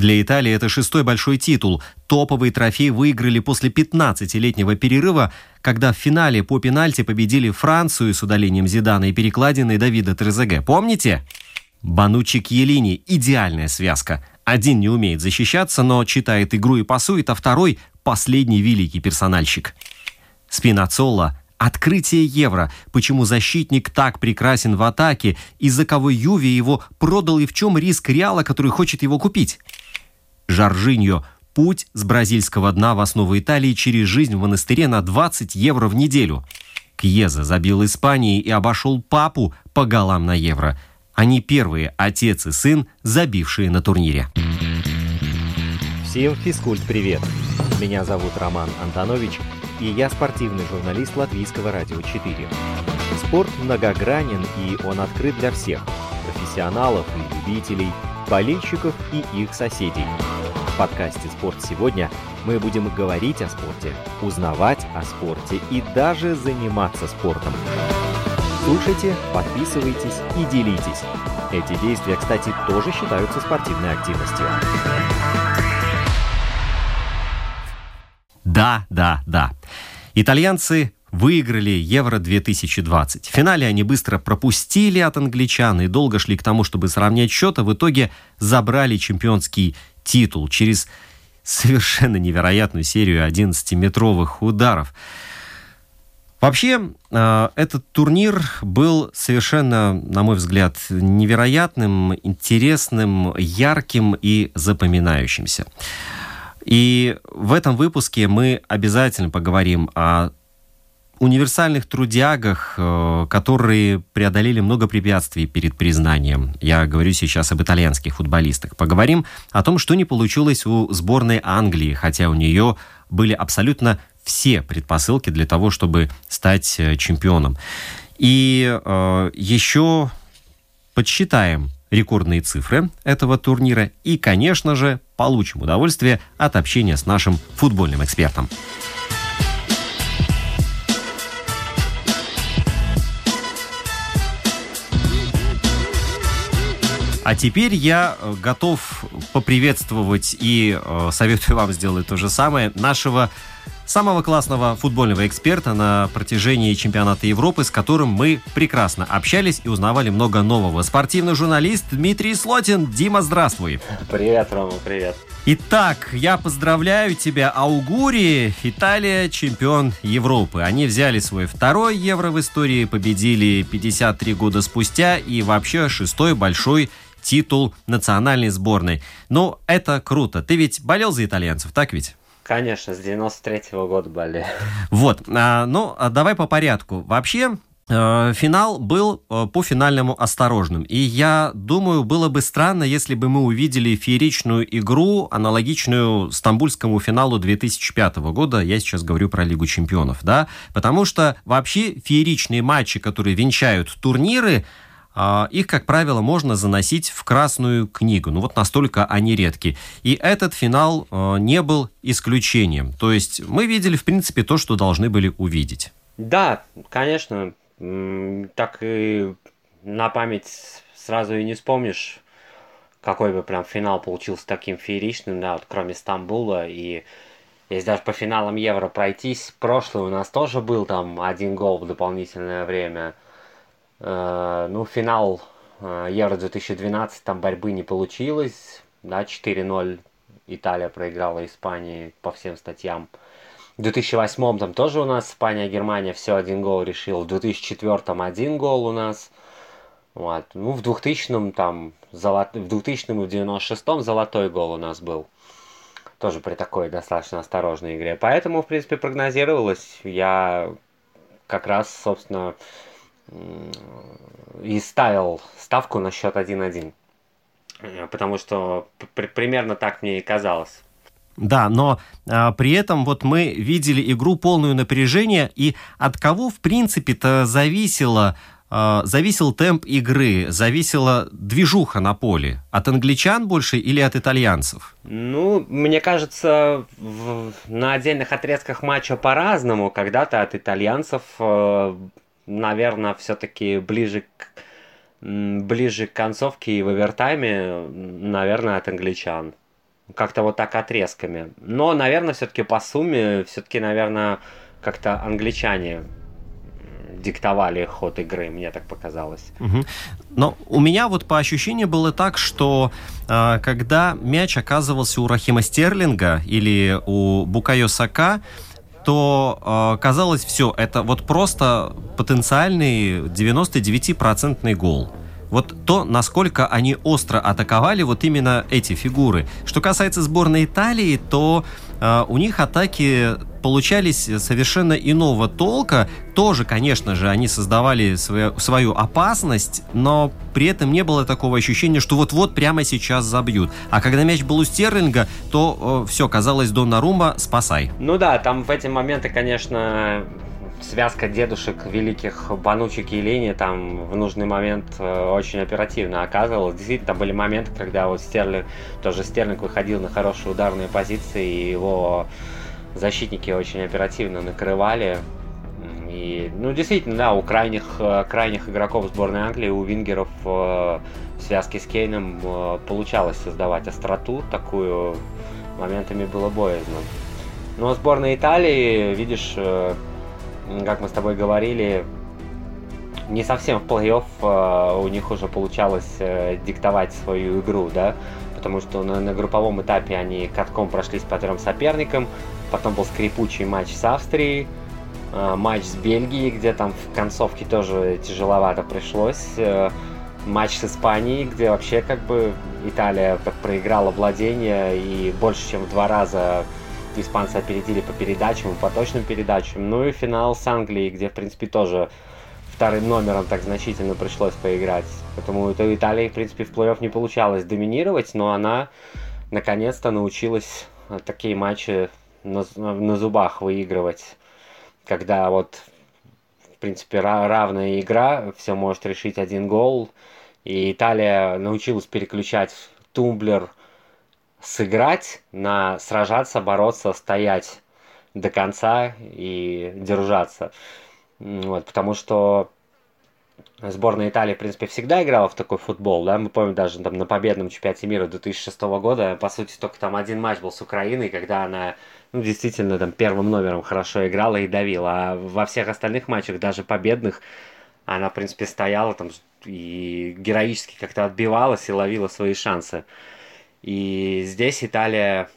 Для Италии это шестой большой титул. Топовый трофей выиграли после 15-летнего перерыва, когда в финале по пенальти победили Францию с удалением Зидана и перекладиной Давида Трезеге. Помните? Банучи Кьелини – идеальная связка. Один не умеет защищаться, но читает игру и пасует, а второй – последний великий персональщик. Спинацолла – открытие евро, почему защитник так прекрасен в атаке, из-за кого Юви его продал и в чем риск Реала, который хочет его купить. Жоржиньо – путь с бразильского дна в основу Италии через жизнь в монастыре на 20 евро в неделю. Кьеза забил Испании и обошел папу по голам на евро – они первые отец и сын, забившие на турнире. Всем физкульт-привет! Меня зовут Роман Антонович, и я спортивный журналист Латвийского радио 4. Спорт многогранен, и он открыт для всех – профессионалов и любителей, болельщиков и их соседей. В подкасте «Спорт сегодня» мы будем говорить о спорте, узнавать о спорте и даже заниматься спортом. Слушайте, подписывайтесь и делитесь. Эти действия, кстати, тоже считаются спортивной активностью. Да, да, да. Итальянцы выиграли Евро-2020. В финале они быстро пропустили от англичан и долго шли к тому, чтобы сравнять счет, а в итоге забрали чемпионский титул через совершенно невероятную серию 11-метровых ударов. Вообще, э, этот турнир был совершенно, на мой взгляд, невероятным, интересным, ярким и запоминающимся. И в этом выпуске мы обязательно поговорим о универсальных трудягах, э, которые преодолели много препятствий перед признанием. Я говорю сейчас об итальянских футболистах. Поговорим о том, что не получилось у сборной Англии, хотя у нее были абсолютно все предпосылки для того, чтобы стать э, чемпионом. И э, еще подсчитаем рекордные цифры этого турнира и, конечно же, получим удовольствие от общения с нашим футбольным экспертом. А теперь я э, готов поприветствовать и э, советую вам сделать то же самое нашего самого классного футбольного эксперта на протяжении чемпионата Европы, с которым мы прекрасно общались и узнавали много нового. Спортивный журналист Дмитрий Слотин. Дима, здравствуй. Привет, Рома, привет. Итак, я поздравляю тебя, Аугури, Италия, чемпион Европы. Они взяли свой второй евро в истории, победили 53 года спустя и вообще шестой большой титул национальной сборной. Ну, это круто. Ты ведь болел за итальянцев, так ведь? Конечно, с 93-го года болели. Вот, а, ну, а давай по порядку. Вообще, э, Финал был э, по финальному осторожным. И я думаю, было бы странно, если бы мы увидели фееричную игру, аналогичную стамбульскому финалу 2005 года. Я сейчас говорю про Лигу чемпионов, да? Потому что вообще фееричные матчи, которые венчают турниры, их, как правило, можно заносить в Красную книгу. Ну вот настолько они редки. И этот финал а, не был исключением. То есть мы видели, в принципе, то, что должны были увидеть. Да, конечно. Так и на память сразу и не вспомнишь, какой бы прям финал получился таким фееричным, да, вот кроме Стамбула. И если даже по финалам Евро пройтись, прошлый у нас тоже был там один гол в дополнительное время – Э, ну, финал э, Евро 2012, там борьбы не получилось. Да, 4-0 Италия проиграла Испании по всем статьям. В 2008 там тоже у нас Испания, Германия все один гол решил. В 2004 один гол у нас. Вот. Ну, в 2000 там, золот... в 2000 и в 96 золотой гол у нас был. Тоже при такой достаточно осторожной игре. Поэтому, в принципе, прогнозировалось. Я как раз, собственно, и ставил ставку на счет 1-1. Э, потому что примерно так мне и казалось. Да, но а, при этом вот мы видели игру полную напряжения, и от кого, в принципе-то, зависело, а, зависел темп игры, зависела движуха на поле? От англичан больше или от итальянцев? Ну, мне кажется, в, на отдельных отрезках матча по-разному. Когда-то от итальянцев э, наверное, все-таки ближе к ближе к концовке и в овертайме, наверное, от англичан. как-то вот так отрезками. Но, наверное, все-таки по сумме, все-таки, наверное, как-то англичане диктовали ход игры, мне так показалось. Угу. Но у меня вот по ощущению было так, что э, когда мяч оказывался у Рахима Стерлинга или у Букайо Сака, то э, казалось все, это вот просто потенциальный 99-процентный гол. Вот то, насколько они остро атаковали вот именно эти фигуры. Что касается сборной Италии, то э, у них атаки получались совершенно иного толка. Тоже, конечно же, они создавали свою, свою опасность, но при этом не было такого ощущения, что вот-вот прямо сейчас забьют. А когда мяч был у Стерлинга, то э, все, казалось, Доннарума, спасай. Ну да, там в эти моменты, конечно, связка дедушек великих Банучик и Лени там в нужный момент э, очень оперативно оказывалась. Действительно, там были моменты, когда вот Стерлинг, тоже Стерлинг выходил на хорошие ударные позиции, и его защитники очень оперативно накрывали. И, ну, действительно, да, у крайних, э, крайних игроков сборной Англии, у вингеров э, в связке с Кейном э, получалось создавать остроту такую, моментами было боязно. Но сборная Италии, видишь, как мы с тобой говорили, не совсем в плей-офф у них уже получалось диктовать свою игру, да, потому что на, на групповом этапе они катком прошлись по трем соперникам, Потом был скрипучий матч с Австрией, э, матч с Бельгией, где там в концовке тоже тяжеловато пришлось. Э, матч с Испанией, где вообще как бы Италия проиграла владение и больше, чем в два раза испанцы опередили по передачам, по точным передачам. Ну и финал с Англией, где, в принципе, тоже вторым номером так значительно пришлось поиграть. Поэтому у Италии, в принципе, в плей-офф не получалось доминировать, но она наконец-то научилась такие матчи на, на зубах выигрывать, когда вот, в принципе, равная игра, все может решить один гол. И Италия научилась переключать тумблер сыграть на сражаться, бороться, стоять до конца и держаться. Вот, потому что сборная Италии, в принципе, всегда играла в такой футбол, да, мы помним даже там на победном чемпионате мира 2006 года, по сути, только там один матч был с Украиной, когда она ну, действительно там первым номером хорошо играла и давила. А во всех остальных матчах, даже победных, она, в принципе, стояла там и героически как-то отбивалась и ловила свои шансы. И здесь Италия,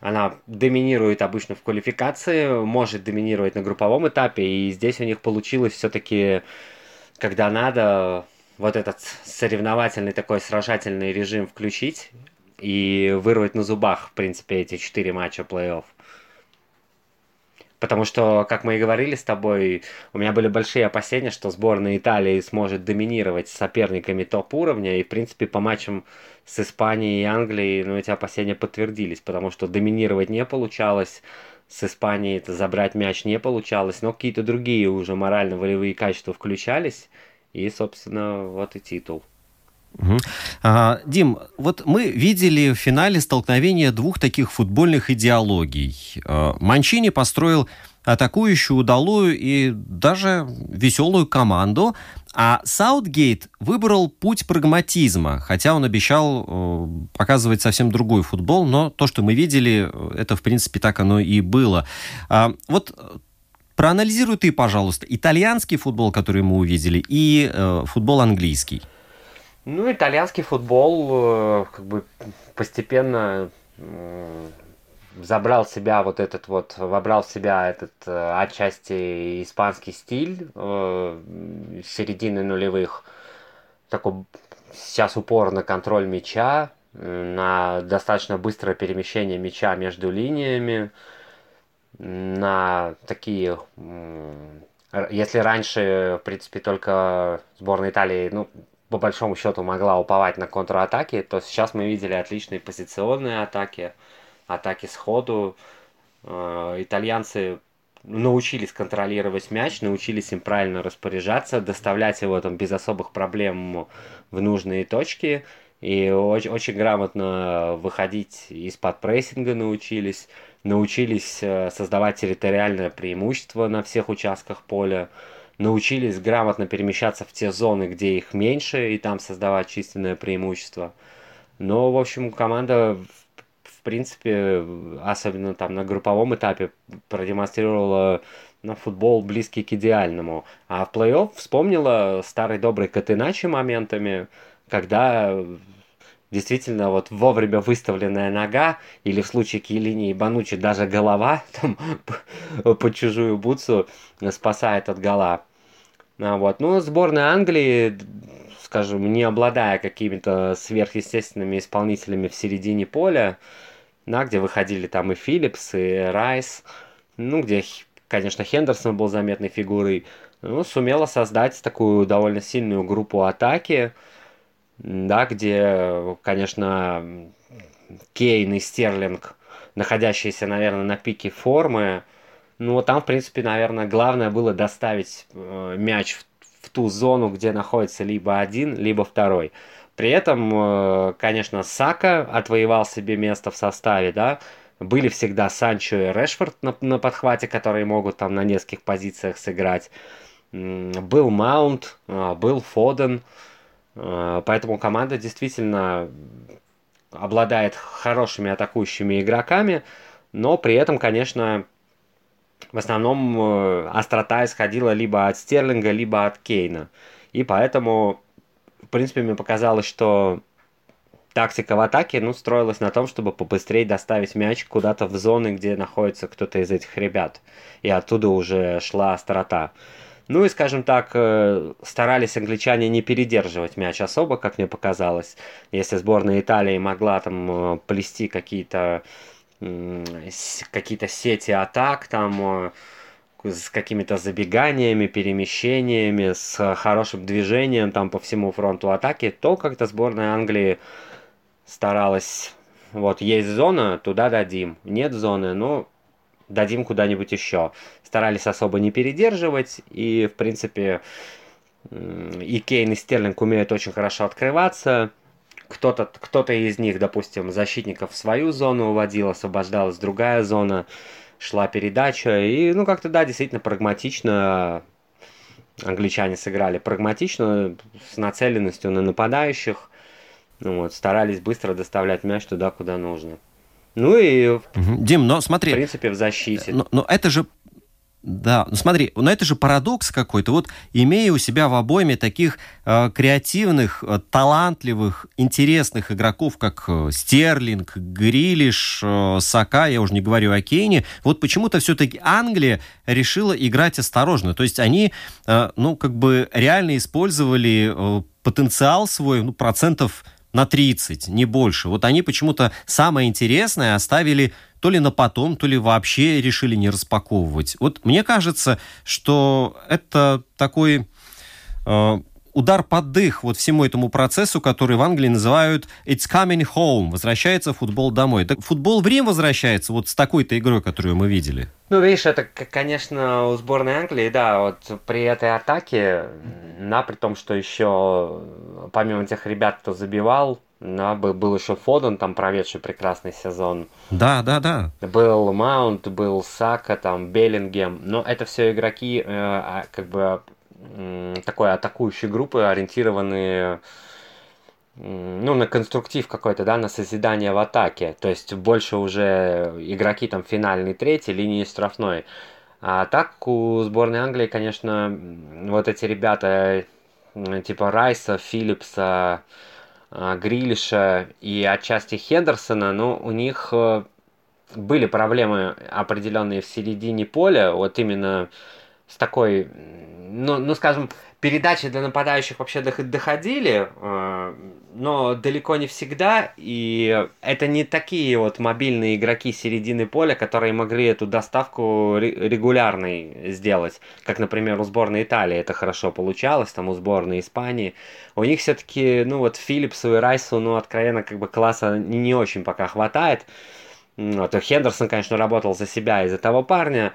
она доминирует обычно в квалификации, может доминировать на групповом этапе, и здесь у них получилось все-таки, когда надо, вот этот соревновательный такой сражательный режим включить и вырвать на зубах, в принципе, эти четыре матча плей-офф. Потому что, как мы и говорили с тобой, у меня были большие опасения, что сборная Италии сможет доминировать соперниками топ-уровня. И, в принципе, по матчам с Испанией и Англией, ну, эти опасения подтвердились, потому что доминировать не получалось. С Испанией это забрать мяч не получалось, но какие-то другие уже морально-волевые качества включались. И, собственно, вот и титул. Угу. А, Дим, вот мы видели в финале столкновения двух таких футбольных идеологий. А, Манчини построил атакующую, удалую и даже веселую команду, а Саутгейт выбрал путь прагматизма, хотя он обещал э, показывать совсем другой футбол, но то, что мы видели, это, в принципе, так оно и было. А, вот проанализируй ты, пожалуйста, итальянский футбол, который мы увидели, и э, футбол английский. Ну, итальянский футбол э, как бы постепенно забрал в себя вот этот вот, вобрал в себя этот э, отчасти испанский стиль э, середины нулевых. Такой сейчас упор на контроль мяча, на достаточно быстрое перемещение мяча между линиями, на такие... Если раньше, в принципе, только сборная Италии, ну, по большому счету могла уповать на контратаки, то сейчас мы видели отличные позиционные атаки, атаки сходу. Э, итальянцы научились контролировать мяч, научились им правильно распоряжаться, доставлять его там без особых проблем в нужные точки. И очень, очень грамотно выходить из-под прессинга научились, научились э, создавать территориальное преимущество на всех участках поля научились грамотно перемещаться в те зоны, где их меньше, и там создавать численное преимущество. Но, в общем, команда принципе, особенно там на групповом этапе продемонстрировала на футбол близкий к идеальному. А в плей-офф вспомнила старый добрый Катыначи моментами, когда действительно вот вовремя выставленная нога, или в случае Киелини и Банучи даже голова там, по чужую бутсу спасает от гола. А вот. Ну, сборная Англии, скажем, не обладая какими-то сверхъестественными исполнителями в середине поля, да, где выходили там и Филлипс, и Райс, ну, где, конечно, Хендерсон был заметной фигурой, ну, сумела создать такую довольно сильную группу атаки, да, где, конечно, Кейн и Стерлинг, находящиеся, наверное, на пике формы, ну, там, в принципе, наверное, главное было доставить э, мяч в, в ту зону, где находится либо один, либо второй. При этом, э, конечно, Сака отвоевал себе место в составе, да, были всегда Санчо и Решфорд на, на подхвате, которые могут там на нескольких позициях сыграть. Был Маунт, э, был Фоден, э, поэтому команда действительно обладает хорошими атакующими игроками, но при этом, конечно, в основном э, острота исходила либо от Стерлинга, либо от Кейна. И поэтому, принципе, мне показалось, что тактика в атаке ну, строилась на том, чтобы побыстрее доставить мяч куда-то в зоны, где находится кто-то из этих ребят. И оттуда уже шла острота. Ну и, скажем так, э, старались англичане не передерживать мяч особо, как мне показалось. Если сборная Италии могла там э, плести какие-то какие-то сети атак там э, с какими-то забеганиями, перемещениями, с хорошим движением там по всему фронту атаки, то как-то сборная Англии старалась, вот есть зона, туда дадим, нет зоны, ну дадим куда-нибудь еще. Старались особо не передерживать, и в принципе и Кейн, и Стерлинг умеют очень хорошо открываться, кто-то кто из них, допустим, защитников в свою зону уводил, освобождалась другая зона, шла передача. И, ну, как-то, да, действительно прагматично англичане сыграли. Прагматично, с нацеленностью на нападающих. Ну, вот, старались быстро доставлять мяч туда, куда нужно. Ну и... Дим, но смотри... В принципе, в защите. Но, но это же да, ну смотри, но это же парадокс какой-то. Вот имея у себя в обойме таких э, креативных, э, талантливых, интересных игроков, как э, Стерлинг, Грилиш, э, Сака, я уже не говорю о Кейне, вот почему-то все-таки Англия решила играть осторожно. То есть они, э, ну, как бы реально использовали э, потенциал свой, ну, процентов на 30, не больше. Вот они почему-то самое интересное оставили то ли на потом, то ли вообще решили не распаковывать. Вот мне кажется, что это такой э, удар под дых вот всему этому процессу, который в Англии называют «it's coming home», возвращается футбол домой. Так футбол в Рим возвращается вот с такой-то игрой, которую мы видели. Ну, видишь, это, конечно, у сборной Англии, да, вот при этой атаке, на при том, что еще помимо тех ребят, кто забивал, да, был, еще Фоден, там проведший прекрасный сезон. Да, да, да. Был Маунт, был Сака, там Беллингем. Но это все игроки, э, а, как бы такой атакующей группы, ориентированные ну, на конструктив какой-то, да, на созидание в атаке. То есть больше уже игроки там финальной третьей линии штрафной. А так у сборной Англии, конечно, вот эти ребята типа Райса, Филлипса, а, Грилиша и отчасти Хендерсона, но у них э, были проблемы определенные в середине поля, вот именно с такой, ну, ну скажем, передачи для нападающих вообще доходили, э, но далеко не всегда, и это не такие вот мобильные игроки середины поля, которые могли эту доставку регулярной сделать, как, например, у сборной Италии это хорошо получалось, там у сборной Испании. У них все-таки, ну вот Филлипсу и Райсу, ну, откровенно, как бы класса не, очень пока хватает. Вот, Хендерсон, конечно, работал за себя и за того парня,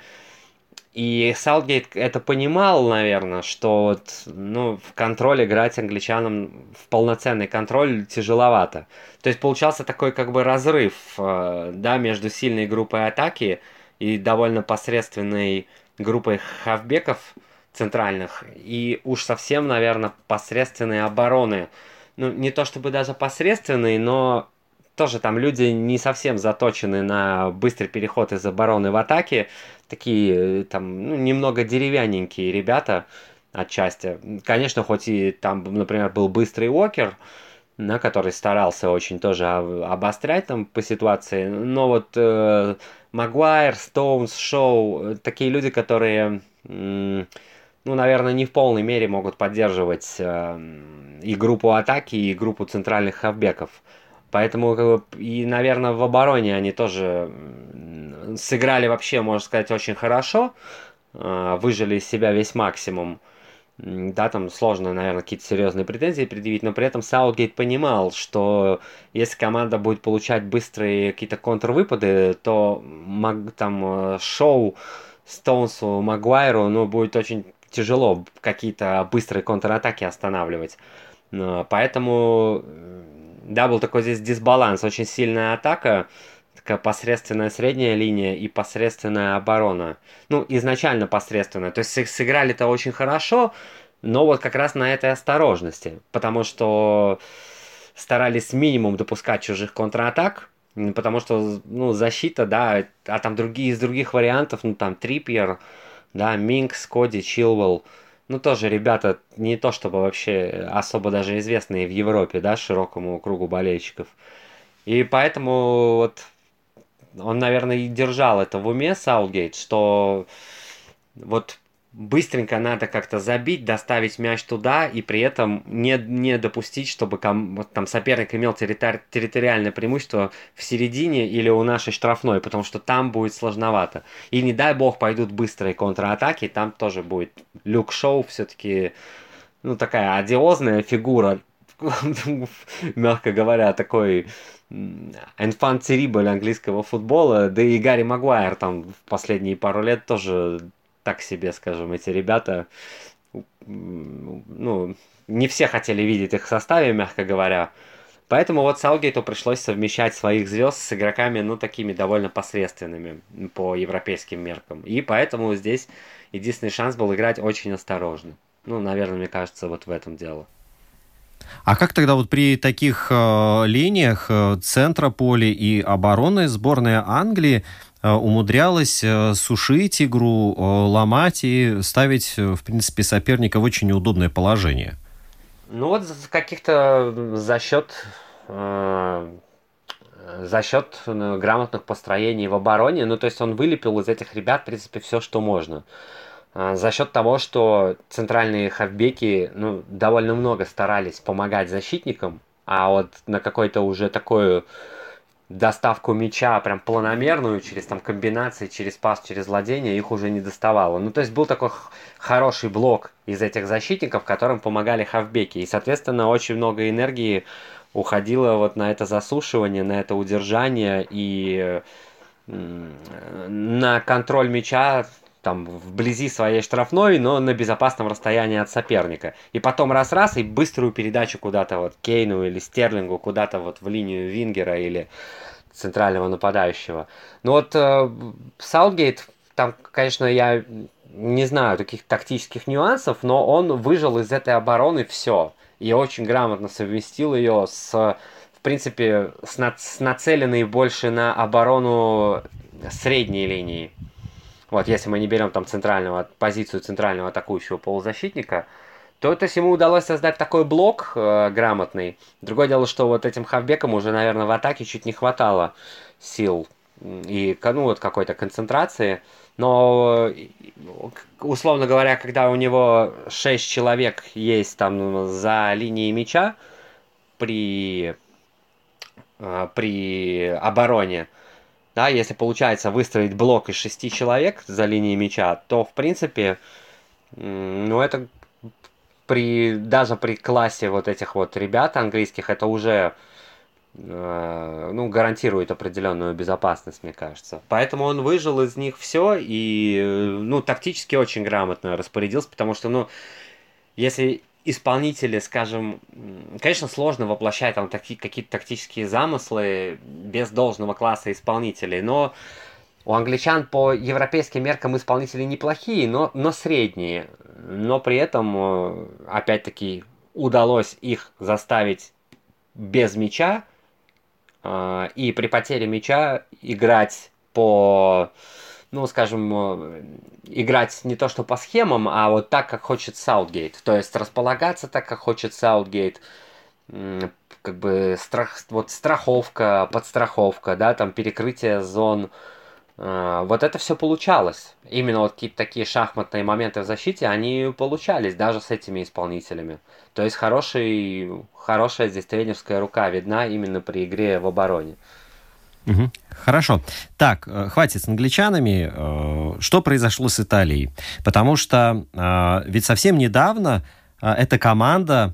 и Саутгейт это понимал, наверное, что вот, ну, в контроль играть англичанам в полноценный контроль тяжеловато. То есть получался такой как бы разрыв э, да, между сильной группой атаки и довольно посредственной группой хавбеков центральных. И уж совсем, наверное, посредственные обороны. Ну, не то чтобы даже посредственные, но тоже там люди не совсем заточены на быстрый переход из обороны в атаке. Такие там ну, немного деревянненькие ребята отчасти. Конечно, хоть и там, например, был быстрый Уокер, на который старался очень тоже обострять там по ситуации. Но вот э, Магуайр, Стоунс, Шоу, такие люди, которые, ну, наверное, не в полной мере могут поддерживать э, и группу атаки, и группу центральных хавбеков. Поэтому, и, наверное, в обороне они тоже сыграли вообще, можно сказать, очень хорошо, э, выжили из себя весь максимум. Да, там сложно, наверное, какие-то серьезные претензии предъявить, но при этом Саутгейт понимал, что если команда будет получать быстрые какие-то контрвыпады, то там э, шоу Стоунсу, Магуайру, ну, будет очень тяжело какие-то быстрые контратаки останавливать. Поэтому, да, был такой здесь дисбаланс, очень сильная атака, такая посредственная средняя линия и посредственная оборона. Ну, изначально посредственная. То есть сыграли-то очень хорошо, но вот как раз на этой осторожности. Потому что старались минимум допускать чужих контратак, потому что, ну, защита, да, а там другие из других вариантов, ну, там, Трипьер, да, Минкс, Коди, Чилвелл, ну, тоже ребята не то чтобы вообще особо даже известные в Европе, да, широкому кругу болельщиков. И поэтому вот он, наверное, и держал это в уме, Саутгейт, что вот быстренько надо как-то забить, доставить мяч туда и при этом не, не допустить, чтобы там соперник имел территори- территориальное преимущество в середине или у нашей штрафной, потому что там будет сложновато. И не дай бог пойдут быстрые контратаки, там тоже будет Люк Шоу все-таки ну, такая одиозная фигура, мягко говоря, такой инфант Церибль английского футбола, да и Гарри Магуайр там в последние пару лет тоже так себе, скажем, эти ребята, ну, не все хотели видеть их в составе, мягко говоря. Поэтому вот Саугейту пришлось совмещать своих звезд с игроками, ну, такими довольно посредственными по европейским меркам. И поэтому здесь единственный шанс был играть очень осторожно. Ну, наверное, мне кажется, вот в этом дело. А как тогда вот при таких э, линиях э, центра поля и обороны сборная Англии умудрялась э, сушить игру, э, ломать и ставить, э, в принципе, соперника в очень неудобное положение? Ну вот каких-то за счет э, за счет э, грамотных построений в обороне, ну то есть он вылепил из этих ребят, в принципе, все, что можно. А, за счет того, что центральные хавбеки ну, довольно много старались помогать защитникам, а вот на какой-то уже такую доставку мяча прям планомерную через там комбинации, через пас, через владение их уже не доставало. Ну, то есть был такой хороший блок из этих защитников, которым помогали хавбеки. И, соответственно, очень много энергии уходило вот на это засушивание, на это удержание и на контроль мяча там вблизи своей штрафной, но на безопасном расстоянии от соперника. И потом раз-раз и быструю передачу куда-то вот Кейну или Стерлингу, куда-то вот в линию Вингера или центрального нападающего. Но вот э, там, конечно, я не знаю таких тактических нюансов, но он выжил из этой обороны все. И очень грамотно совместил ее с, в принципе, с, над, с нацеленной больше на оборону средней линии. Вот, если мы не берем там центрального, позицию центрального атакующего полузащитника, то то есть ему удалось создать такой блок э, грамотный. Другое дело, что вот этим хавбекам уже, наверное, в атаке чуть не хватало сил и ну, вот какой-то концентрации. Но, условно говоря, когда у него 6 человек есть там за линией мяча при, э, при обороне, да, если получается выстроить блок из шести человек за линией мяча, то, в принципе, ну, это при, даже при классе вот этих вот ребят английских, это уже э, ну, гарантирует определенную безопасность, мне кажется. Поэтому он выжил из них все и, ну, тактически очень грамотно распорядился, потому что, ну, если исполнители, скажем, конечно, сложно воплощать там таки, какие-то тактические замыслы без должного класса исполнителей, но у англичан по европейским меркам исполнители неплохие, но, но средние. Но при этом, э, опять-таки, удалось их заставить без мяча э, и при потере мяча играть по, ну, скажем, играть не то что по схемам, а вот так, как хочет Саутгейт. То есть располагаться так, как хочет Саутгейт, как бы страх, вот страховка, подстраховка, да, там перекрытие зон, а, вот это все получалось. Именно вот какие-то такие шахматные моменты в защите, они получались даже с этими исполнителями. То есть хороший, хорошая здесь тренерская рука видна именно при игре в обороне. Угу. Хорошо. Так, э, хватит с англичанами. Э, что произошло с Италией? Потому что э, ведь совсем недавно эта команда,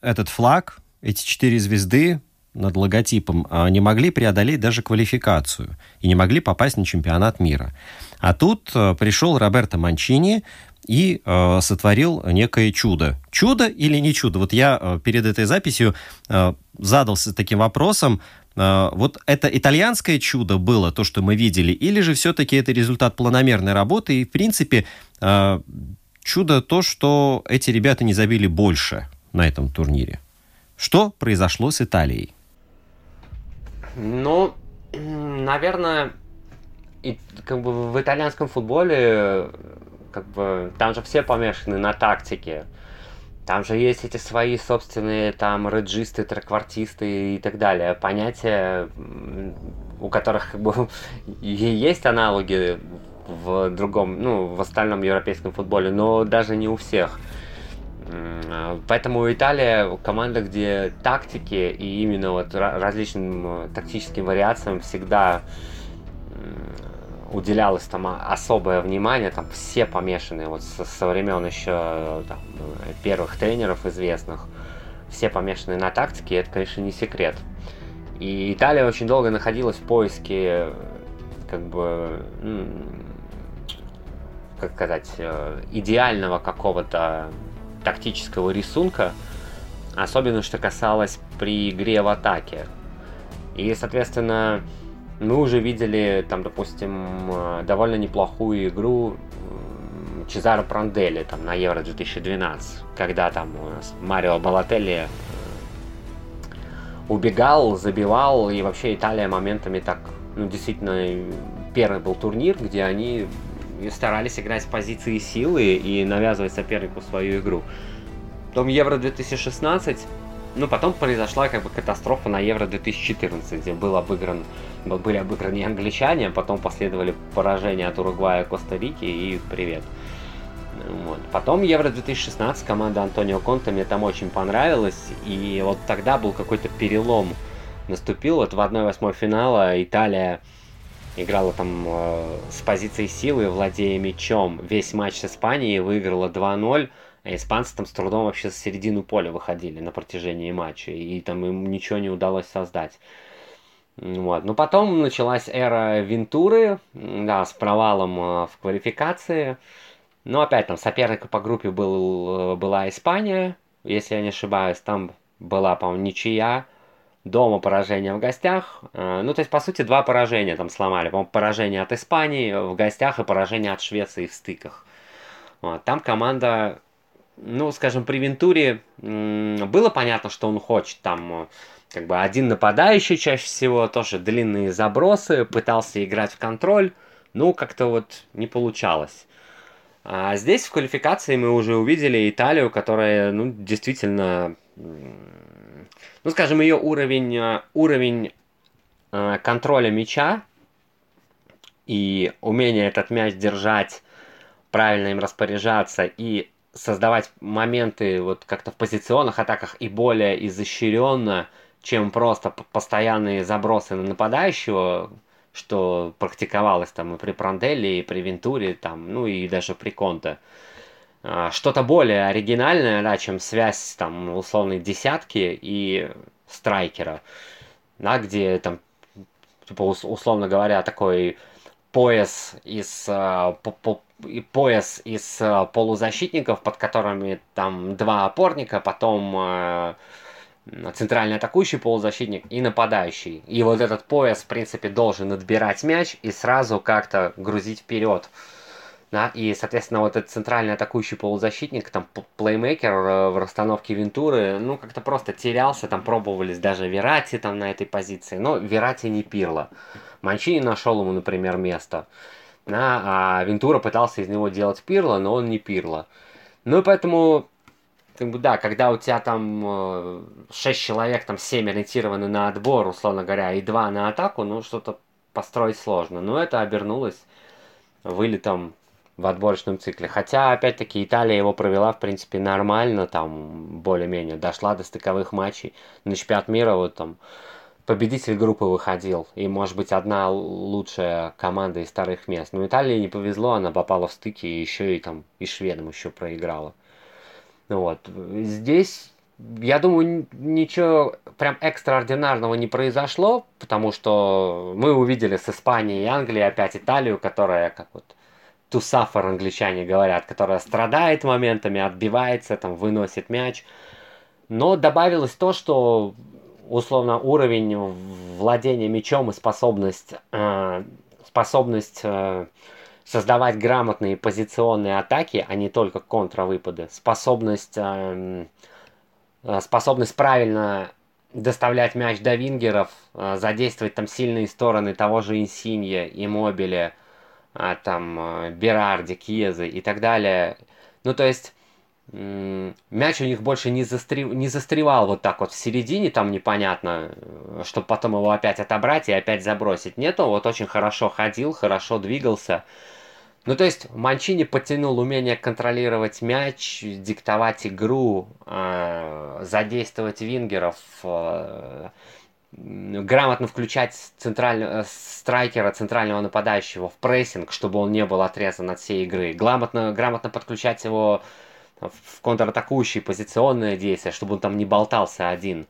этот флаг, эти четыре звезды над логотипом не могли преодолеть даже квалификацию и не могли попасть на чемпионат мира. А тут пришел Роберто Манчини и э, сотворил некое чудо. Чудо или не чудо? Вот я э, перед этой записью э, задался таким вопросом. Э, вот это итальянское чудо было, то, что мы видели, или же все-таки это результат планомерной работы? И, в принципе, э, чудо то, что эти ребята не забили больше на этом турнире. Что произошло с Италией? Ну, наверное, и, как бы в итальянском футболе, как бы, там же все помешаны на тактике. Там же есть эти свои собственные там реджисты, треквартисты и так далее. Понятия, у которых как бы есть аналоги в другом, ну, в остальном европейском футболе, но даже не у всех. Поэтому Италия команда, где тактики и именно вот различным э, тактическим вариациям всегда уделялось там особое внимание, там все помешанные, вот со, со времен еще э, там, первых тренеров известных, все помешанные на тактике, это, конечно, не секрет. И Италия очень долго находилась в поиске, как бы, как сказать, э, идеального какого-то тактического рисунка, особенно что касалось при игре в атаке. И, соответственно, мы уже видели, там, допустим, э, довольно неплохую игру Чезаро Пранделли там, на Евро 2012, когда там Марио Балателли э, убегал, забивал, и вообще Италия моментами так, ну, действительно, первый был турнир, где они старались играть с позиции силы и навязывать сопернику свою игру. Потом Евро 2016, ну, потом произошла как бы катастрофа на Евро 2014, где был обыгран, были обыграны англичане, а потом последовали поражения от Уругвая, Коста-Рики и привет. Вот. Потом Евро 2016, команда Антонио Конта мне там очень понравилась, и вот тогда был какой-то перелом наступил. Вот в 1-8 финала Италия играла там э, с позиции силы, владея мячом. Весь матч с Испанией выиграла 2-0. А испанцы там с трудом вообще с середину поля выходили на протяжении матча. И там им ничего не удалось создать. Вот. Но потом началась эра Вентуры, да, с провалом э, в квалификации. Но опять там соперника по группе был, э, была Испания, если я не ошибаюсь. Там была, по-моему, ничья дома поражение в гостях. Э, ну, то есть, по сути, два поражения там сломали. По-моему, поражение от Испании в гостях и поражение от Швеции в стыках. Вот. Там команда, ну, скажем, при Вентуре было понятно, что он хочет. Там э, как бы один нападающий чаще всего, тоже длинные забросы, пытался играть в контроль. Ну, как-то вот не получалось. А здесь в квалификации мы уже увидели Италию, которая, ну, действительно ну, скажем, ее уровень, э, уровень э, контроля мяча и умение этот мяч держать, правильно им распоряжаться и создавать моменты вот как-то в позиционных атаках и более изощренно, чем просто постоянные забросы на нападающего, что практиковалось там и при Пранделе, и при Вентуре, там, ну и даже при Конте. А, что-то более оригинальное, да, чем связь там условной десятки и страйкера, да, где там типа, условно говоря такой пояс из а, пояс из а, полузащитников, под которыми там два опорника, потом центральный атакующий полузащитник и нападающий. И вот этот пояс, в принципе, должен отбирать мяч и сразу как-то грузить вперед Да, и, соответственно, вот этот центральный атакующий полузащитник, там, плеймейкер э, в расстановке Вентуры, ну, как-то просто терялся, там пробовались даже Верати там на этой позиции, но Верати не пирло. Манчини нашел ему, например, место, а Вентура пытался из него делать пирло, но он не пирло. Ну, и поэтому, как бы, да, когда у тебя там 6 э, человек, там 7 ориентированы на отбор, условно говоря, и 2 на атаку, ну, что-то построить сложно. Но это обернулось вылетом в отборочном цикле. Хотя, опять-таки, Италия его провела, в принципе, нормально, там, более-менее, дошла до стыковых матчей. На чемпионат мира вот там победитель группы выходил, и, может быть, одна лучшая команда из старых мест. Но Италии не повезло, она попала в стыки, и еще и там, и шведам еще проиграла. Вот, здесь, я думаю, ничего прям экстраординарного не произошло, потому что мы увидели с Испанией и Англией опять Италию, которая как вот to англичане говорят, которая страдает моментами, отбивается, там, выносит мяч. Но добавилось то, что условно уровень владения мячом и способность, э, способность э, создавать грамотные позиционные атаки, а не только контравыпады, способность, э, э способность правильно доставлять мяч до вингеров, э, задействовать там сильные стороны того же Инсинья и Мобиля – а, там э, Берарди, Кьезы и так далее. Ну, то есть мяч у них больше не, застрев... не застревал вот так вот в середине, там непонятно, э, чтобы потом его опять отобрать и опять забросить. Нет, он вот очень хорошо ходил, хорошо двигался. Ну, то есть Манчини подтянул умение контролировать мяч, диктовать игру, э, задействовать вингеров, э, грамотно включать центрального э, страйкера, центрального нападающего в прессинг, чтобы он не был отрезан от всей игры. Грамотно, грамотно подключать его в контратакующие позиционные действия, чтобы он там не болтался один.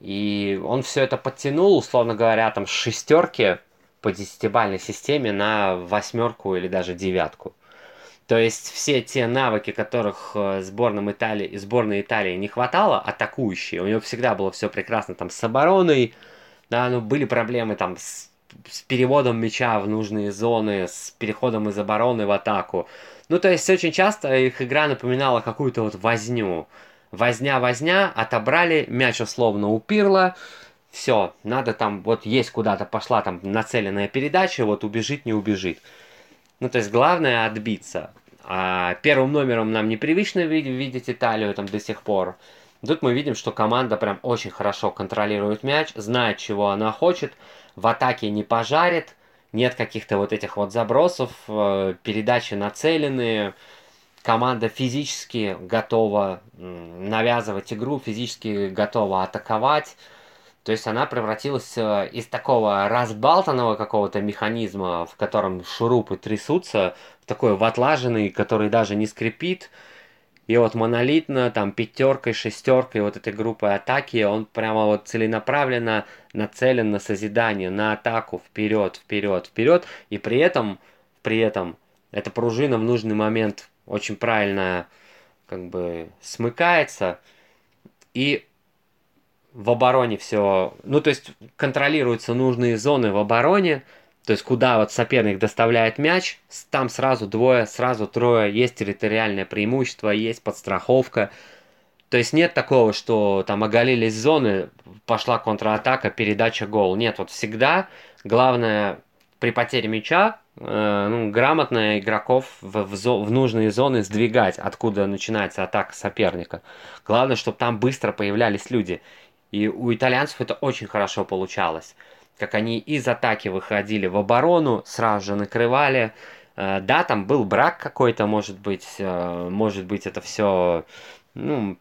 И он все это подтянул, условно говоря, там с шестерки по десятибальной системе на восьмерку или даже девятку. То есть все те навыки, которых э, сборным Италии, сборной Италии не хватало, атакующие, у него всегда было все прекрасно там с обороной, да, ну были проблемы там с, с переводом мяча в нужные зоны, с переходом из обороны в атаку. Ну, то есть очень часто их игра напоминала какую-то вот возню. Возня-возня, отобрали, мяч условно упирло, все, надо там, вот есть куда-то пошла там нацеленная передача, вот убежит, не убежит. Ну, то есть главное отбиться. А первым номером нам непривычно видеть Италию там до сих пор. Тут мы видим, что команда прям очень хорошо контролирует мяч, знает, чего она хочет, в атаке не пожарит, нет каких-то вот этих вот забросов, э, передачи нацеленные, команда физически готова навязывать игру, физически готова атаковать. То есть она превратилась э, из такого разбалтанного какого-то механизма, в котором шурупы трясутся, в такой ватлаженный, который даже не скрипит. И вот монолитно, там, пятеркой, шестеркой вот этой группы атаки, он прямо вот целенаправленно нацелен на созидание, на атаку, вперед, вперед, вперед. И при этом, при этом, эта пружина в нужный момент очень правильно как бы смыкается. И в обороне все, ну то есть контролируются нужные зоны в обороне, то есть куда вот соперник доставляет мяч, там сразу двое, сразу трое, есть территориальное преимущество, есть подстраховка. То есть нет такого, что там оголились зоны, пошла контратака, передача, гол. Нет, вот всегда главное при потере мяча э, ну, грамотно игроков в, в, зо, в нужные зоны сдвигать, откуда начинается атака соперника. Главное, чтобы там быстро появлялись люди. И у итальянцев это очень хорошо получалось. Как они из атаки выходили в оборону, сразу же накрывали. Э, да, там был брак какой-то, может быть, э, может быть, это все, ну,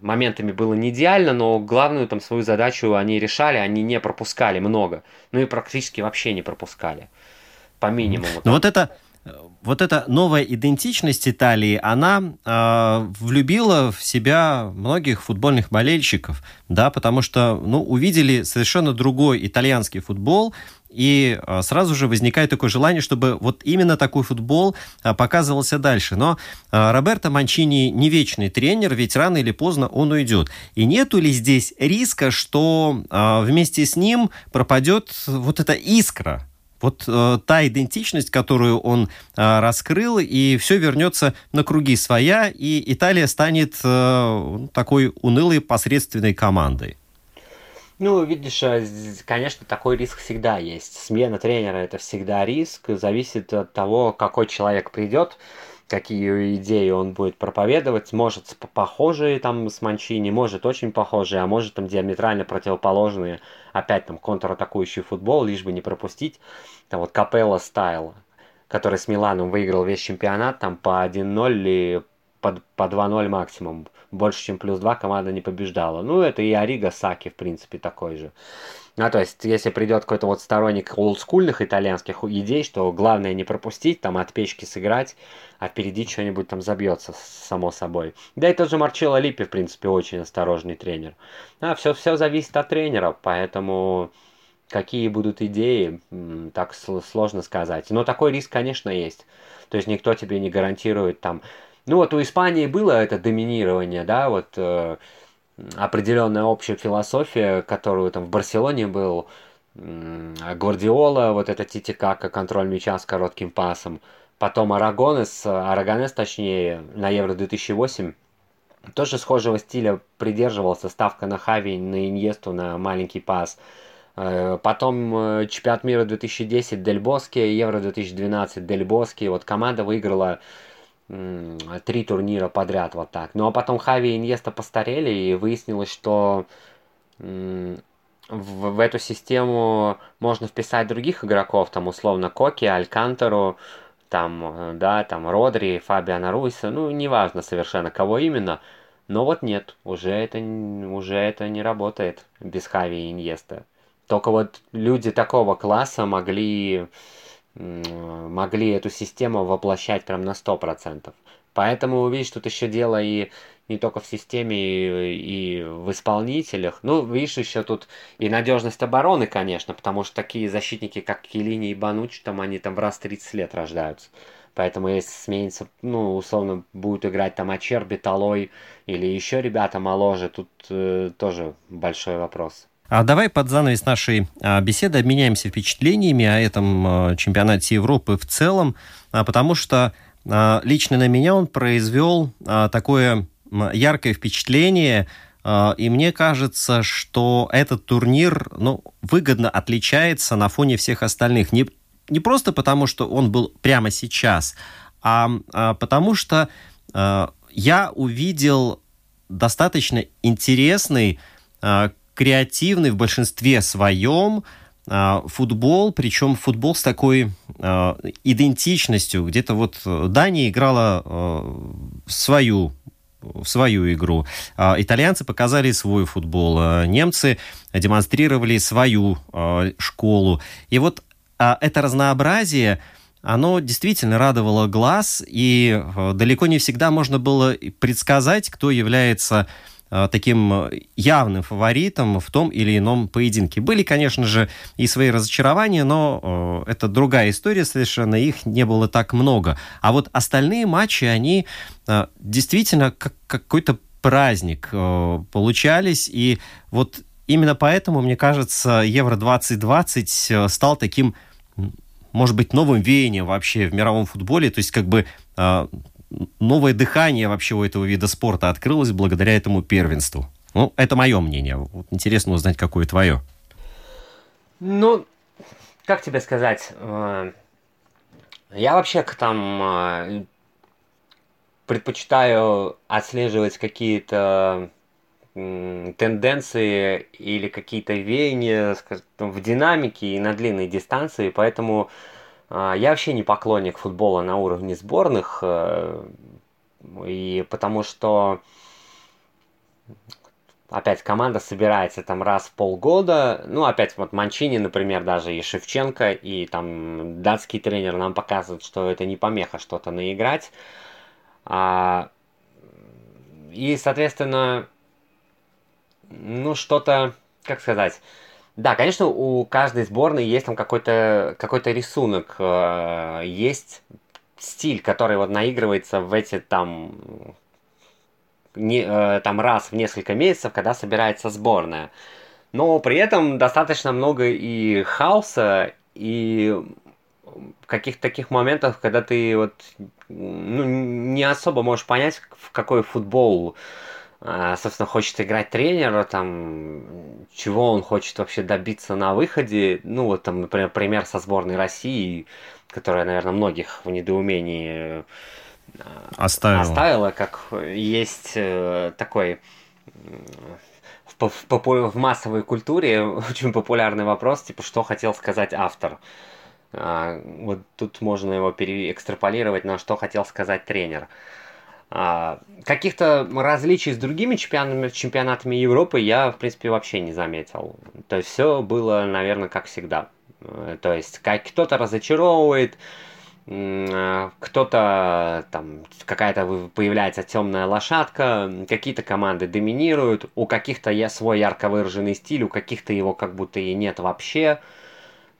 моментами было не идеально, но главную там свою задачу они решали, они не пропускали много. Ну и практически вообще не пропускали. По минимуму. Ну вот это, вот эта новая идентичность Италии, она э, влюбила в себя многих футбольных болельщиков, да, потому что, ну, увидели совершенно другой итальянский футбол, и э, сразу же возникает такое желание, чтобы вот именно такой футбол э, показывался дальше. Но Роберто Манчини не вечный тренер, ведь рано или поздно он уйдет. И нету ли здесь риска, что вместе с ним пропадет вот эта искра? Вот э, та идентичность, которую он э, раскрыл, и все вернется на круги своя, и Италия станет э, такой унылой посредственной командой. Ну, видишь, э, конечно, такой риск всегда есть. Смена тренера это всегда риск, зависит от того, какой человек придет какие идеи он будет проповедовать. Может похожие там с Манчини, может очень похожие, а может там диаметрально противоположные. Опять там контратакующий футбол, лишь бы не пропустить. Там вот Капелла стайл, который с Миланом выиграл весь чемпионат там по 1-0 или по, по 2-0 максимум. Больше, чем плюс 2 команда не побеждала. Ну, это и Арига Саки, в принципе, такой же. Ну, то есть, если придет какой-то вот сторонник олдскульных итальянских идей, что главное не пропустить, там от печки сыграть, а впереди что-нибудь там забьется, само собой. Да и тот же Марчелло Липпи, в принципе, очень осторожный тренер. А, все, все зависит от тренера, поэтому какие будут идеи, так сложно сказать. Но такой риск, конечно, есть. То есть никто тебе не гарантирует там... Ну вот у Испании было это доминирование, да, вот э, определенная общая философия, которую там в Барселоне был Гвардиола, вот это Титикака, контроль мяча с коротким пасом. Потом Арагонес, Арагонес точнее, на Евро 2008 тоже схожего стиля придерживался, ставка на Хави, на Иньесту, на маленький пас. Э, потом э, чемпионат мира 2010 Дель Боске, Евро 2012 Дель Боске. Вот команда выиграла три турнира подряд вот так. Ну а потом Хави и Иньеста постарели, и выяснилось, что в, в эту систему можно вписать других игроков, там условно Коки, Алькантеру, там, э, да, там Родри, Фабиана Руиса, ну, неважно совершенно, кого именно, но вот нет, уже это, уже это не работает без Хави и Иньеста. Только вот люди такого класса могли могли эту систему воплощать прям на 100%. Поэтому, видишь, тут еще дело и не только в системе, и, и в исполнителях. Ну, видишь, еще тут и надежность обороны, конечно, потому что такие защитники, как Келини и Бануч, там они там в раз 30 лет рождаются. Поэтому если сменится, ну, условно, будет играть там Ачерби, Талой или еще ребята моложе, тут э, тоже большой вопрос. А давай под занавес нашей а, беседы обменяемся впечатлениями о этом а, чемпионате Европы в целом, а, потому что лично на меня он произвел такое яркое впечатление, и мне кажется, что этот турнир ну, выгодно отличается на фоне всех остальных. Не, не просто потому, что он был прямо сейчас, а, а потому что я увидел достаточно интересный креативный в большинстве своем а, футбол, причем футбол с такой а, идентичностью. Где-то вот Дания играла а, свою свою игру. Итальянцы показали свой футбол, немцы демонстрировали свою школу. И вот это разнообразие, оно действительно радовало глаз, и далеко не всегда можно было предсказать, кто является Э, таким э, явным фаворитом в том или ином поединке. Были, конечно же, и свои разочарования, но э, это другая история совершенно, их не было так много. А вот остальные матчи, они действительно как какой-то праздник получались, и вот именно поэтому, мне кажется, Евро-2020 стал таким может быть, новым веянием вообще в мировом футболе, то есть как бы новое дыхание вообще у этого вида спорта открылось благодаря этому первенству. Ну, это мое мнение. Вот интересно узнать, какое твое. Ну, как тебе сказать? Э, я вообще к там э, предпочитаю отслеживать какие-то тенденции или какие-то веяния в динамике и на длинной дистанции, поэтому а, я вообще не поклонник футбола на уровне сборных, э, и потому что опять команда собирается там раз в полгода, ну опять вот Манчини, например, даже и Шевченко, и там датский тренер нам показывает, что это не помеха что-то наиграть. А, и, соответственно, ну что-то, как сказать, да, конечно, у каждой сборной есть там какой-то какой рисунок, э, есть стиль, который вот наигрывается в эти там не, э, там раз в несколько месяцев, когда собирается сборная. Но при этом достаточно много и хаоса, и каких-то таких моментов, когда ты вот ну, не особо можешь понять, в какой футбол собственно, хочет играть тренера, там, чего он хочет вообще добиться на выходе. Ну, вот там, например, пример со сборной России, которая, наверное, многих в недоумении а, оставила, оставила как есть э, такой в, в, в массовой культуре очень популярный вопрос, типа, что хотел сказать автор. А, вот тут можно его переэкстраполировать на что хотел сказать тренер. А, каких-то различий с другими чемпионатами, чемпионатами Европы я, в принципе, вообще не заметил. То есть все было, наверное, как всегда. Э, то есть как кто-то разочаровывает, а, кто-то там какая-то появляется темная лошадка, какие-то команды доминируют, у каких-то я свой ярко выраженный стиль, у каких-то его как будто и нет вообще.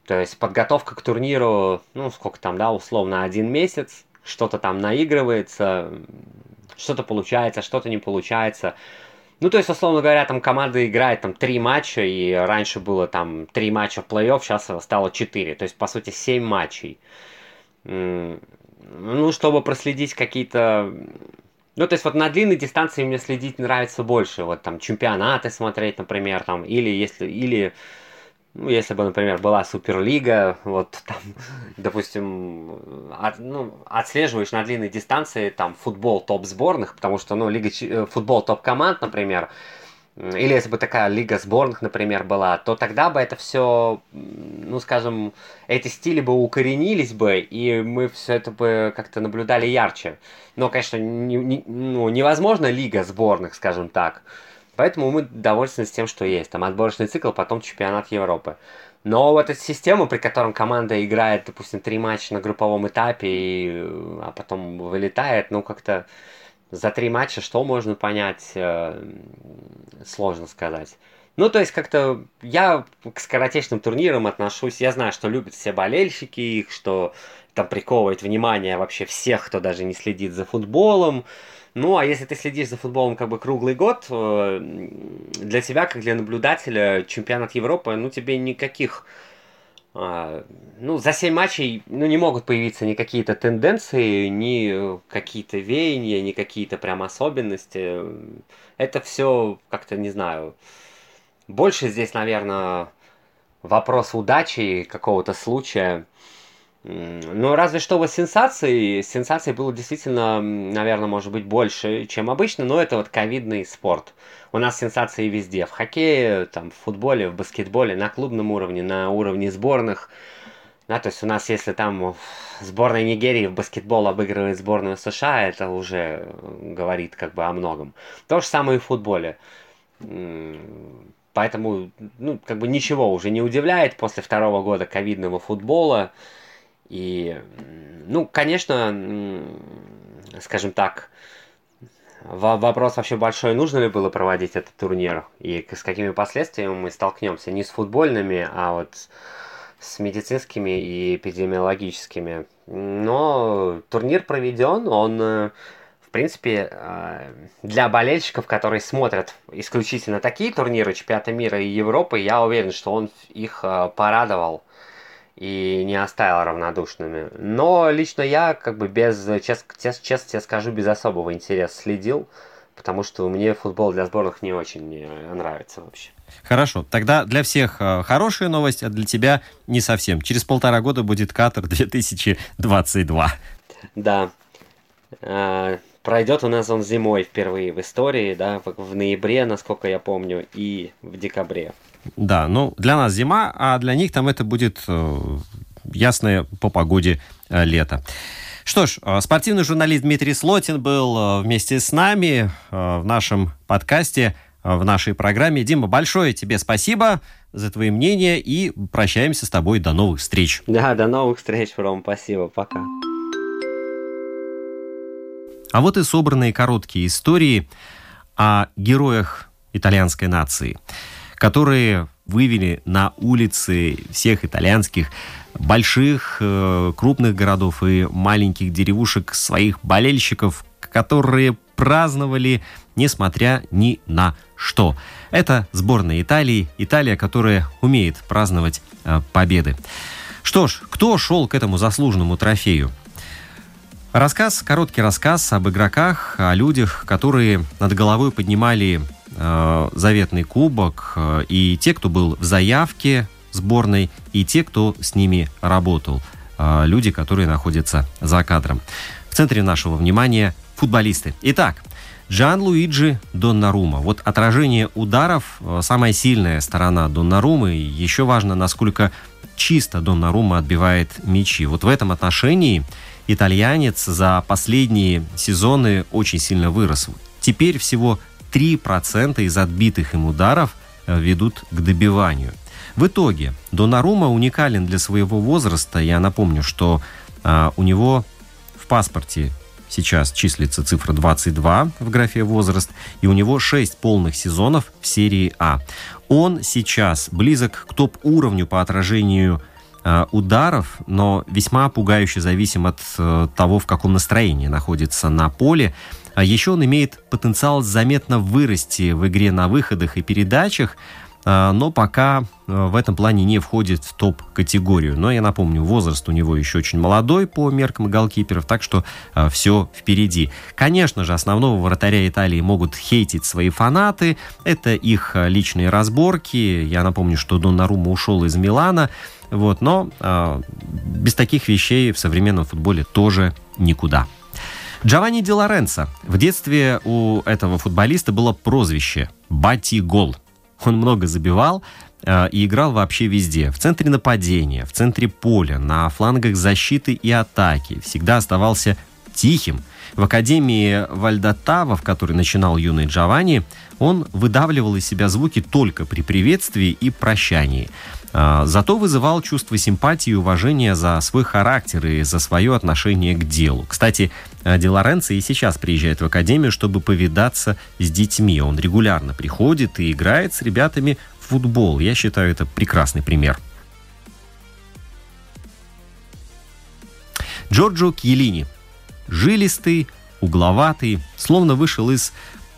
То есть подготовка к турниру, ну сколько там, да, условно один месяц, что-то там наигрывается, что-то получается, что-то не получается. Ну, то есть, условно говоря, там команда играет там три матча, и раньше было там три матча в плей-офф, сейчас стало четыре. То есть, по сути, семь матчей. Ну, чтобы проследить какие-то... Ну, то есть, вот на длинной дистанции мне следить нравится больше. Вот там чемпионаты смотреть, например, там, или если... Или ну, если бы, например, была Суперлига, вот там, допустим, от, ну, отслеживаешь на длинной дистанции там футбол топ сборных, потому что, ну, лига, э, футбол топ команд, например, или если бы такая лига сборных, например, была, то тогда бы это все, ну, скажем, эти стили бы укоренились бы, и мы все это бы как-то наблюдали ярче. Но, конечно, не, не, ну, невозможно лига сборных, скажем так. Поэтому мы довольны тем, что есть. Там отборочный цикл, потом чемпионат Европы. Но вот эта система, при котором команда играет, допустим, три матча на групповом этапе, и, а потом вылетает, ну, как-то за три матча что можно понять, э, сложно сказать. Ну, то есть, как-то я к скоротечным турнирам отношусь, я знаю, что любят все болельщики их, что там приковывает внимание вообще всех, кто даже не следит за футболом, ну, а если ты следишь за футболом как бы круглый год, э, для тебя, как для наблюдателя, чемпионат Европы, ну, тебе никаких... А, ну, за 7 матчей ну, не могут появиться ни какие-то тенденции, ни какие-то веяния, ни какие-то прям особенности. Это все как-то, не знаю, больше здесь, наверное, вопрос удачи, какого-то случая. Ну, разве что вот сенсаций, сенсаций было действительно, наверное, может быть, больше, чем обычно, но это вот ковидный спорт. У нас сенсации везде, в хоккее, там, в футболе, в баскетболе, на клубном уровне, на уровне сборных. Да, то есть у нас, если там сборная Нигерии в баскетбол обыгрывает сборную США, это уже говорит как бы о многом. То же самое и в футболе. Поэтому, ну, как бы ничего уже не удивляет после второго года ковидного футбола. И, ну, конечно, скажем так, вопрос вообще большой, нужно ли было проводить этот турнир и с какими последствиями мы столкнемся, не с футбольными, а вот с медицинскими и эпидемиологическими. Но турнир проведен, он, в принципе, э, для болельщиков, которые смотрят исключительно такие турниры чемпионата мира и Европы, я уверен, что он их э, порадовал и не оставил равнодушными. Но лично я, как бы без, честно, честно тебе скажу, без особого интереса следил, потому что мне футбол для сборных не очень э, нравится вообще. Хорошо, тогда для всех э, хорошая новость, а для тебя не совсем. Через полтора года будет Катар 2022. Да. А, пройдет у нас он зимой впервые в истории, да, в ноябре, насколько я помню, и в декабре. Да, ну для нас зима, а для них там это будет э, ясное по погоде э, лето. Что ж, э, спортивный журналист Дмитрий Слотин был вместе с нами в нашем подкасте, в нашей программе. Дима, большое тебе спасибо за твои мнения и прощаемся с тобой. До новых встреч. Да, до новых встреч, Ром. Спасибо. Пока. А вот и собранные короткие истории о героях итальянской нации – которые вывели на улицы всех итальянских больших, э, крупных городов и маленьких деревушек своих болельщиков, которые праздновали, несмотря ни на что. Это сборная Италии, Италия, которая умеет праздновать э, победы. Что ж, кто шел к этому заслуженному трофею? Рассказ, короткий рассказ об игроках, о людях, которые над головой поднимали заветный кубок, э, и те, кто был в заявке сборной, и те, кто с ними работал. Э, люди, которые находятся за кадром. В центре нашего внимания футболисты. Итак, Джан Луиджи Доннарума. Вот отражение ударов э, – самая сильная сторона Доннарумы. Еще важно, насколько чисто Доннарума отбивает мячи. Вот в этом отношении итальянец за последние сезоны очень сильно вырос. Теперь всего 3% из отбитых им ударов э, ведут к добиванию. В итоге Донарума уникален для своего возраста. Я напомню, что а, у него в паспорте сейчас числится цифра 22 в графе возраст, и у него 6 полных сезонов в серии А. Он сейчас близок к топ-уровню по отражению Э, ударов, но весьма пугающе зависим от того, в каком настроении находится на поле. А еще он имеет потенциал заметно вырасти в игре на выходах и передачах, э, но пока в этом плане не входит в топ-категорию. Но я напомню, возраст у него еще очень молодой по меркам голкиперов, так что все впереди. Конечно же, основного вратаря Италии могут хейтить свои фанаты. Это их личные разборки. Я напомню, что Доннарума ушел из Милана. Вот, но э, без таких вещей в современном футболе тоже никуда. Джованни Ди Лоренцо. В детстве у этого футболиста было прозвище «Бати-гол». Он много забивал э, и играл вообще везде. В центре нападения, в центре поля, на флангах защиты и атаки. Всегда оставался тихим. В Академии Вальдатава, в которой начинал юный Джованни, он выдавливал из себя звуки только при приветствии и прощании. А, зато вызывал чувство симпатии и уважения за свой характер и за свое отношение к делу. Кстати, Ди Лоренцо и сейчас приезжает в академию, чтобы повидаться с детьми. Он регулярно приходит и играет с ребятами в футбол. Я считаю, это прекрасный пример. Джорджо Кьелини. Жилистый, угловатый, словно вышел из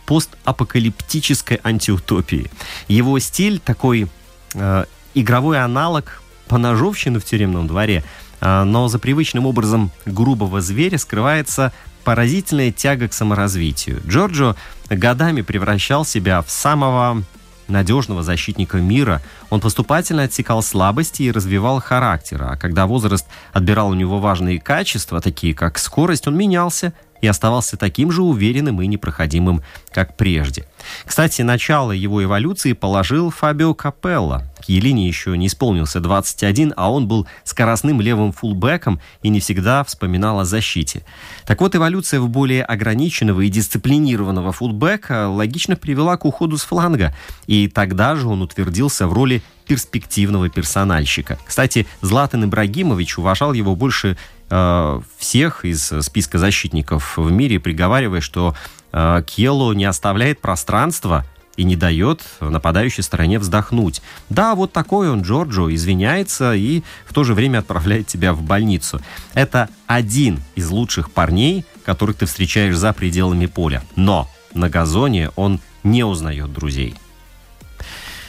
постапокалиптической антиутопии. Его стиль такой э, игровой аналог поножовщины в тюремном дворе, а, но за привычным образом грубого зверя скрывается поразительная тяга к саморазвитию. Джорджо годами превращал себя в самого надежного защитника мира. Он поступательно отсекал слабости и развивал характер. А когда возраст отбирал у него важные качества, такие как скорость, он менялся – и оставался таким же уверенным и непроходимым, как прежде. Кстати, начало его эволюции положил Фабио Капелло. Кьелини еще не исполнился 21, а он был скоростным левым фулбеком и не всегда вспоминал о защите. Так вот, эволюция в более ограниченного и дисциплинированного фулбека логично привела к уходу с фланга, и тогда же он утвердился в роли перспективного персональщика. Кстати, Златан Ибрагимович уважал его больше э, всех из списка защитников в мире, приговаривая, что э, Кьело не оставляет пространства и не дает нападающей стороне вздохнуть. Да, вот такой он, Джорджо, извиняется и в то же время отправляет тебя в больницу. Это один из лучших парней, которых ты встречаешь за пределами поля. Но на газоне он не узнает друзей.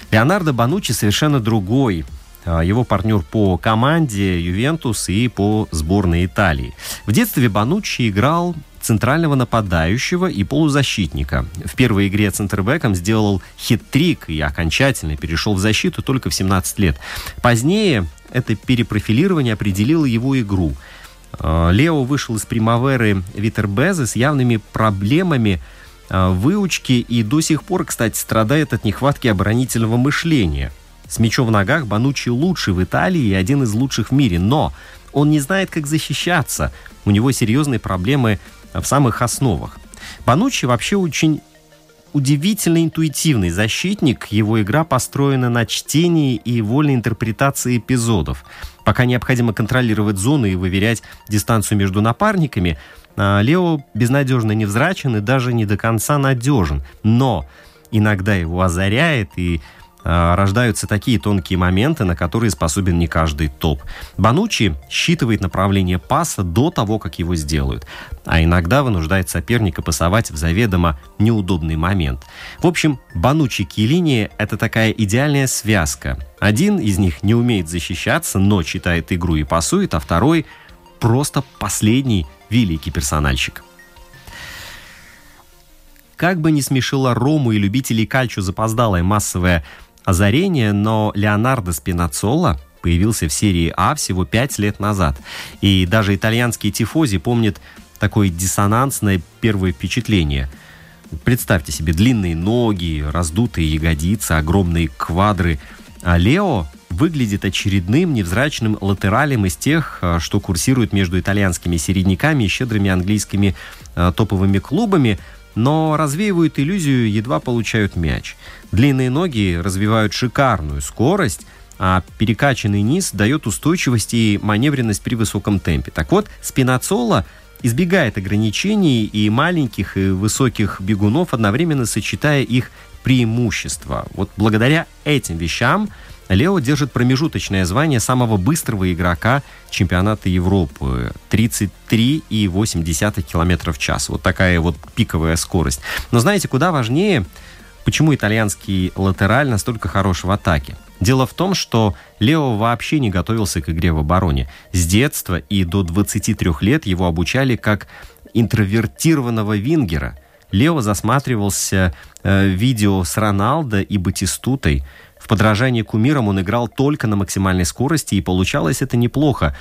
Леонардо Банучи совершенно другой. А, его партнер по команде Ювентус и по сборной Италии. В детстве Банучи играл центрального нападающего и полузащитника. В первой игре центрбеком сделал хит-трик и окончательно перешел в защиту только в 17 лет. Позднее это перепрофилирование определило его игру. А, Лео вышел из примаверы Витербезе с явными проблемами а, выучки и до сих пор, кстати, страдает от нехватки оборонительного мышления. С мячом в ногах Банучи лучший в Италии и один из лучших в мире, но он не знает, как защищаться. У него серьезные проблемы в самых основах. Банучи вообще очень удивительно интуитивный защитник. Его игра построена на чтении и вольной интерпретации эпизодов. Пока необходимо контролировать зоны и выверять дистанцию между напарниками, а, Лео безнадежно невзрачен и даже не до конца надежен. Но иногда его озаряет, и рождаются такие тонкие моменты, на которые способен не каждый топ. Банучи считывает направление паса до того, как его сделают, а иногда вынуждает соперника пасовать в заведомо неудобный момент. В общем, Банучи Килини – это такая идеальная связка. Один из них не умеет защищаться, но читает игру и пасует, а второй – просто последний великий персональщик. Как бы ни смешило Рому и любителей кальчо запоздалое массовое озарение, но Леонардо Спинацоло появился в серии А всего пять лет назад. И даже итальянские тифози помнят такое диссонансное первое впечатление. Представьте себе длинные ноги, раздутые ягодицы, огромные квадры. А Лео выглядит очередным невзрачным латералем из тех, а, что курсируют между итальянскими середняками и щедрыми английскими а, топовыми клубами – но развеивают иллюзию, едва получают мяч. Длинные ноги развивают шикарную скорость, а перекачанный низ дает устойчивость и маневренность при высоком темпе. Так вот, спинацола избегает ограничений и маленьких, и высоких бегунов, одновременно сочетая их преимущества. Вот благодаря этим вещам Лео держит промежуточное звание самого быстрого игрока чемпионата Европы. 33,8 км в час. Вот такая вот пиковая скорость. Но знаете, куда важнее, почему итальянский латераль настолько хорош в атаке? Дело в том, что Лео вообще не готовился к игре в обороне. С детства и до 23 лет его обучали как интровертированного вингера. Лео засматривался э, видео с Роналдо и Батистутой – подражание кумирам он играл только на максимальной скорости, и получалось это неплохо.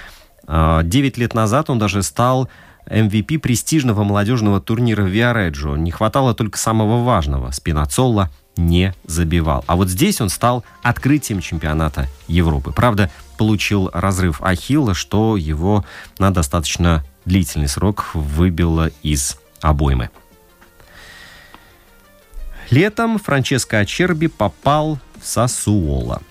А, девять лет назад он даже стал MVP престижного молодежного турнира Виареджо. Не хватало только самого важного. Спинацолла не забивал. А вот здесь он стал открытием чемпионата Европы. Правда, получил разрыв Ахилла, что его на достаточно длительный срок выбило из обоймы. Летом Франческо Ачерби попал в Сасуола.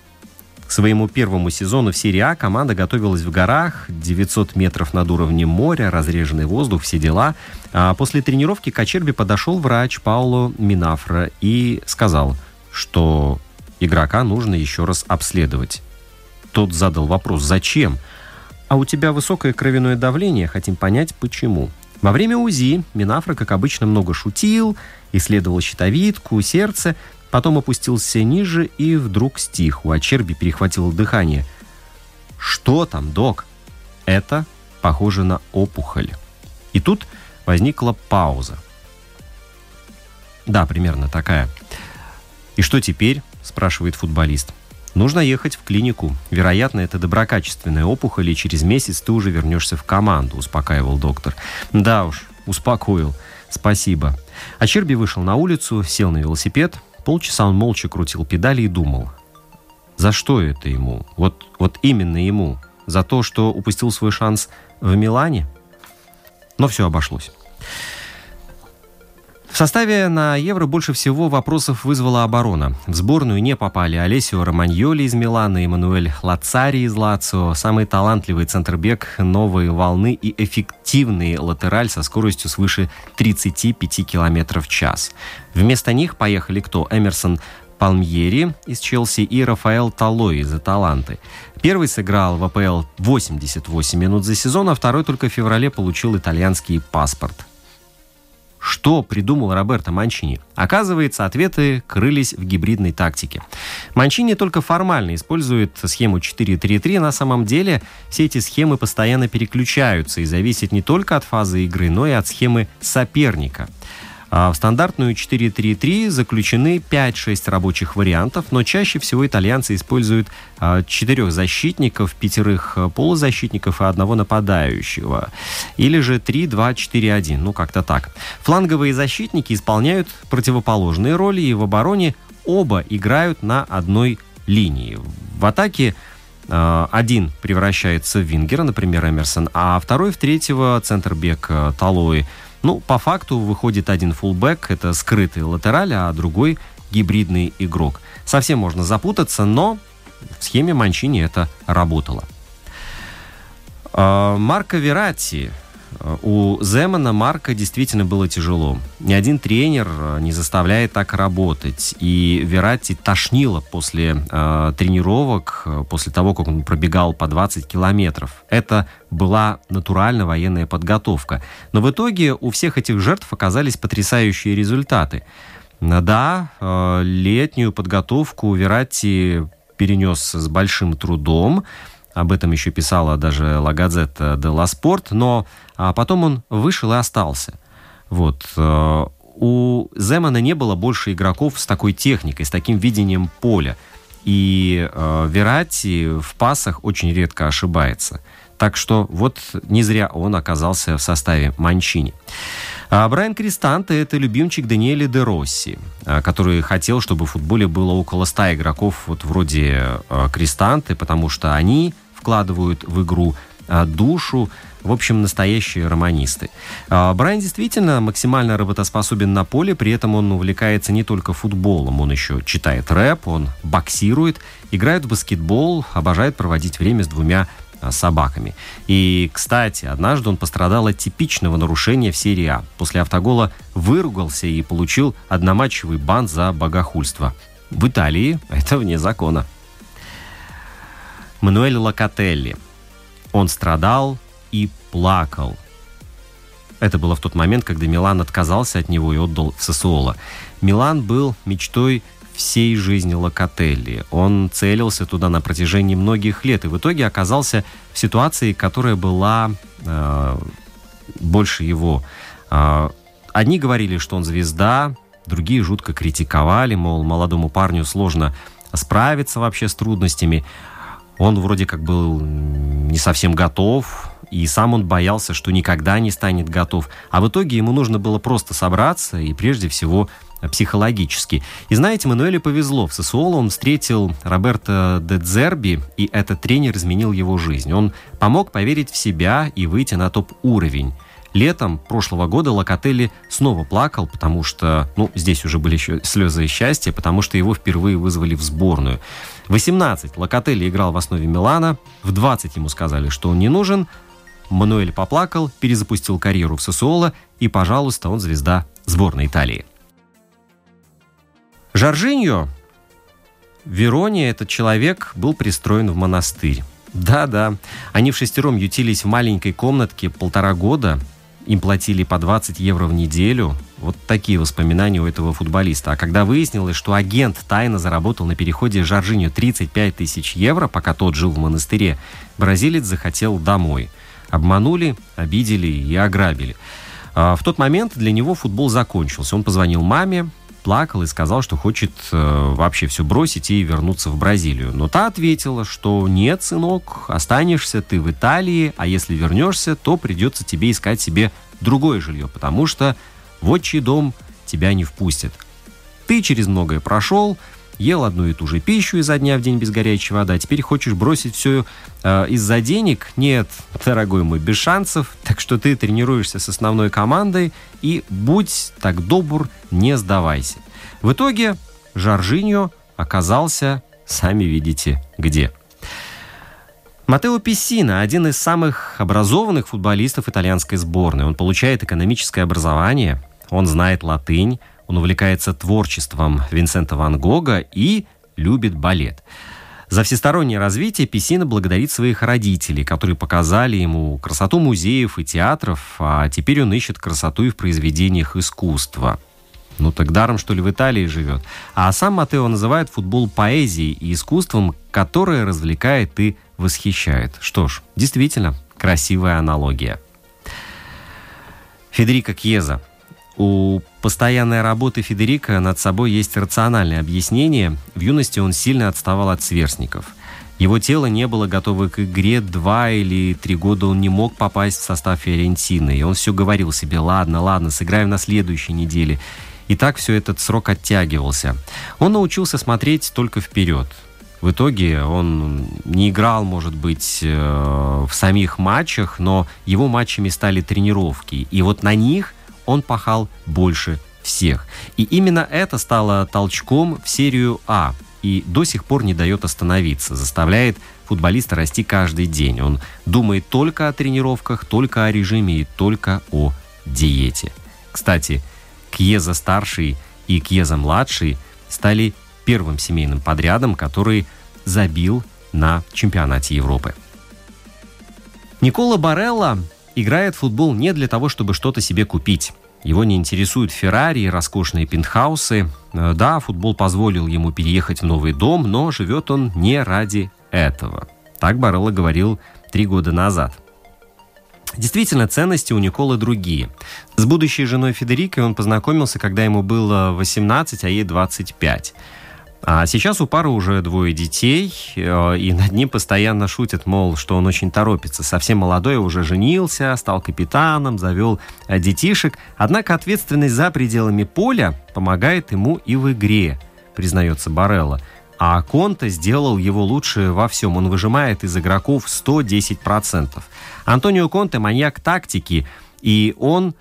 К своему первому сезону в серии А команда готовилась в горах, 900 метров над уровнем моря, разреженный воздух, все дела. А после тренировки к Ачерби подошел врач Пауло Минафра и сказал, что игрока нужно еще раз обследовать. Тот задал вопрос «Зачем?» «А у тебя высокое кровяное давление, хотим понять, почему». Во время УЗИ Минафра, как обычно, много шутил, исследовал щитовидку, сердце, потом опустился ниже и вдруг стих. У Ачерби перехватило дыхание. «Что там, док?» «Это похоже на опухоль». И тут возникла пауза. Да, примерно такая. «И что теперь?» – спрашивает футболист. Нужно ехать в клинику. Вероятно, это доброкачественная опухоль, и через месяц ты уже вернешься в команду, успокаивал доктор. Да уж, успокоил. Спасибо. А Черби вышел на улицу, сел на велосипед. Полчаса он молча крутил педали и думал. За что это ему? Вот, вот именно ему. За то, что упустил свой шанс в Милане? Но все обошлось. В составе на Евро больше всего вопросов вызвала оборона. В сборную не попали Олесио Романьоли из Милана, Эммануэль Лацари из Лацио, самый талантливый центр-бек новой волны и эффективный латераль со скоростью свыше 35 км в час. Вместо них поехали кто? Эмерсон Палмьери из Челси и Рафаэл Талой из Аталанты. Первый сыграл в АПЛ 88 минут за сезон, а второй только в феврале получил итальянский паспорт. Что придумал Роберто Манчини? Оказывается, ответы крылись в гибридной тактике. Манчини только формально использует схему 4-3-3. На самом деле все эти схемы постоянно переключаются и зависят не только от фазы игры, но и от схемы соперника. А в стандартную 4-3-3 заключены 5-6 рабочих вариантов, но чаще всего итальянцы используют а, четырех защитников, пятерых а, полузащитников и одного нападающего. Или же 3-2-4-1, ну как-то так. Фланговые защитники исполняют противоположные роли, и в обороне оба играют на одной линии. В атаке один превращается в вингера, например, Эмерсон, а второй в третьего центр-бек Талои – ну, по факту выходит один фулбэк, это скрытый латераль, а другой гибридный игрок. Совсем можно запутаться, но в схеме Манчини это работало. А, Марко Верати у Земана Марка действительно было тяжело. Ни один тренер э, не заставляет так работать. И Верати тошнило после э, тренировок, э, после того, как он пробегал по 20 километров. Это была натурально военная подготовка. Но в итоге у всех этих жертв оказались потрясающие результаты. Да, э, летнюю подготовку Верати перенес с большим трудом. Об этом еще писала даже Газета де Ла Спорт, но а потом он вышел и остался. Вот. Э, у Земана не было больше игроков с такой техникой, с таким видением поля. И э, Верати в пасах очень редко ошибается. Так что вот не зря он оказался в составе Манчини. А Брайан Кристанте – это любимчик Даниэля де Росси, э, который хотел, чтобы в футболе было около 100 игроков вот вроде э, Кристанте, потому что они вкладывают в игру а, душу, в общем, настоящие романисты. А, Брайан действительно максимально работоспособен на поле, при этом он увлекается не только футболом, он еще читает рэп, он боксирует, играет в баскетбол, обожает проводить время с двумя а, собаками. И, кстати, однажды он пострадал от типичного нарушения в серии А. После автогола выругался и получил одноматчевый бан за богохульство. В Италии это вне закона. Мануэль Локотелли. Он страдал и плакал. Это было в тот момент, когда Милан отказался от него и отдал в Сосуоло. Милан был мечтой всей жизни Локотелли. Он целился туда на протяжении многих лет и в итоге оказался в ситуации, которая была э, больше его. Э, одни говорили, что он звезда, другие жутко критиковали, мол, молодому парню сложно справиться вообще с трудностями. Он вроде как был не совсем готов, и сам он боялся, что никогда не станет готов. А в итоге ему нужно было просто собраться и прежде всего психологически. И знаете, Мануэле повезло. В Сосуоло он встретил Роберто де Дзерби, и этот тренер изменил его жизнь. Он помог поверить в себя и выйти на топ-уровень. Летом прошлого года Локотелли снова плакал, потому что, ну, здесь уже были еще слезы счастья, потому что его впервые вызвали в сборную. 18 Локотелли играл в основе Милана, в 20 ему сказали, что он не нужен. Мануэль поплакал, перезапустил карьеру в Сосуоло, и, пожалуйста, он звезда сборной Италии. Жоржиньо в Вероне этот человек был пристроен в монастырь. Да-да, они в шестером ютились в маленькой комнатке полтора года, им платили по 20 евро в неделю. Вот такие воспоминания у этого футболиста. А когда выяснилось, что агент тайно заработал на переходе Жоржиню 35 тысяч евро, пока тот жил в монастыре, бразилец захотел домой. Обманули, обидели и ограбили. А в тот момент для него футбол закончился. Он позвонил маме, плакал и сказал, что хочет э, вообще все бросить и вернуться в Бразилию. Но та ответила, что нет, сынок, останешься ты в Италии, а если вернешься, то придется тебе искать себе другое жилье, потому что в отчий дом тебя не впустят. Ты через многое прошел, ел одну и ту же пищу изо дня в день без горячей воды, а теперь хочешь бросить все э, из-за денег? Нет, дорогой мой, без шансов. Так что ты тренируешься с основной командой и будь так добр, не сдавайся. В итоге Жоржиньо оказался, сами видите, где. Матео Пессина – один из самых образованных футболистов итальянской сборной. Он получает экономическое образование, он знает латынь, он увлекается творчеством Винсента Ван Гога и любит балет. За всестороннее развитие Песина благодарит своих родителей, которые показали ему красоту музеев и театров, а теперь он ищет красоту и в произведениях искусства. Ну так даром, что ли, в Италии живет. А сам Матео называет футбол поэзией и искусством, которое развлекает и восхищает. Что ж, действительно, красивая аналогия. Федерико Кьеза у постоянной работы Федерика над собой есть рациональное объяснение. В юности он сильно отставал от сверстников. Его тело не было готово к игре. Два или три года он не мог попасть в состав Фиорентины. И он все говорил себе, ладно, ладно, сыграем на следующей неделе. И так все этот срок оттягивался. Он научился смотреть только вперед. В итоге он не играл, может быть, э, в самих матчах, но его матчами стали тренировки. И вот на них он пахал больше всех. И именно это стало толчком в серию А. и до сих пор не дает остановиться, заставляет футболиста расти каждый день. Он думает только о тренировках, только о режиме и только о диете. Кстати, Кьеза-старший и Кьеза-младший стали первым семейным подрядом, который забил на чемпионате Европы. Никола Барелла играет в футбол не для того, чтобы что-то себе купить. Его не интересуют Феррари и роскошные пентхаусы. Э, да, футбол позволил ему переехать в новый дом, но живет он не ради этого. Так Барелла говорил три года назад. Действительно, ценности у Николы другие. С будущей женой Федерикой он познакомился, когда ему было 18, а ей 25. А сейчас у пары уже двое детей, э, и над ним постоянно шутят, мол, что он очень торопится. Совсем молодой уже женился, стал капитаном, завел э, детишек. Однако ответственность за пределами поля помогает ему и в игре, признается Барелла. А Конте сделал его лучше во всем. Он выжимает из игроков 110%. Антонио Конте – маньяк тактики, и он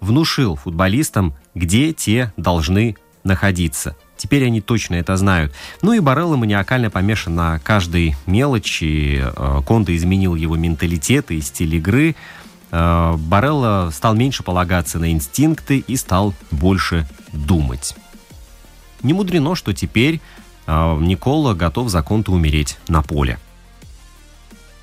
внушил футболистам, где те должны находиться – Теперь они точно это знают. Ну и Барелло маниакально помешан на каждой мелочи. Э, Конда изменил его менталитет и стиль игры. Э, Барелло стал меньше полагаться на инстинкты и стал больше думать. Не мудрено, что теперь э, Никола готов за Конта умереть на поле.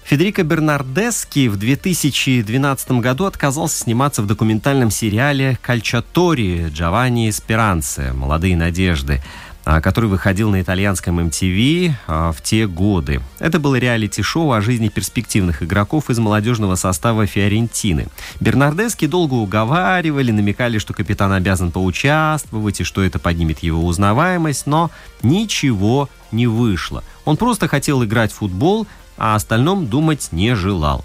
Федерико Бернардески в 2012 году отказался сниматься в документальном сериале «Кальчатори» Джованни Эсперанце «Молодые надежды», а, который выходил на итальянском MTV а, в те годы. Это было реалити-шоу о жизни перспективных игроков из молодежного состава Фиорентины. Бернардески долго уговаривали, намекали, что капитан обязан поучаствовать и что это поднимет его узнаваемость, но ничего не вышло. Он просто хотел играть в футбол, а о остальном думать не желал.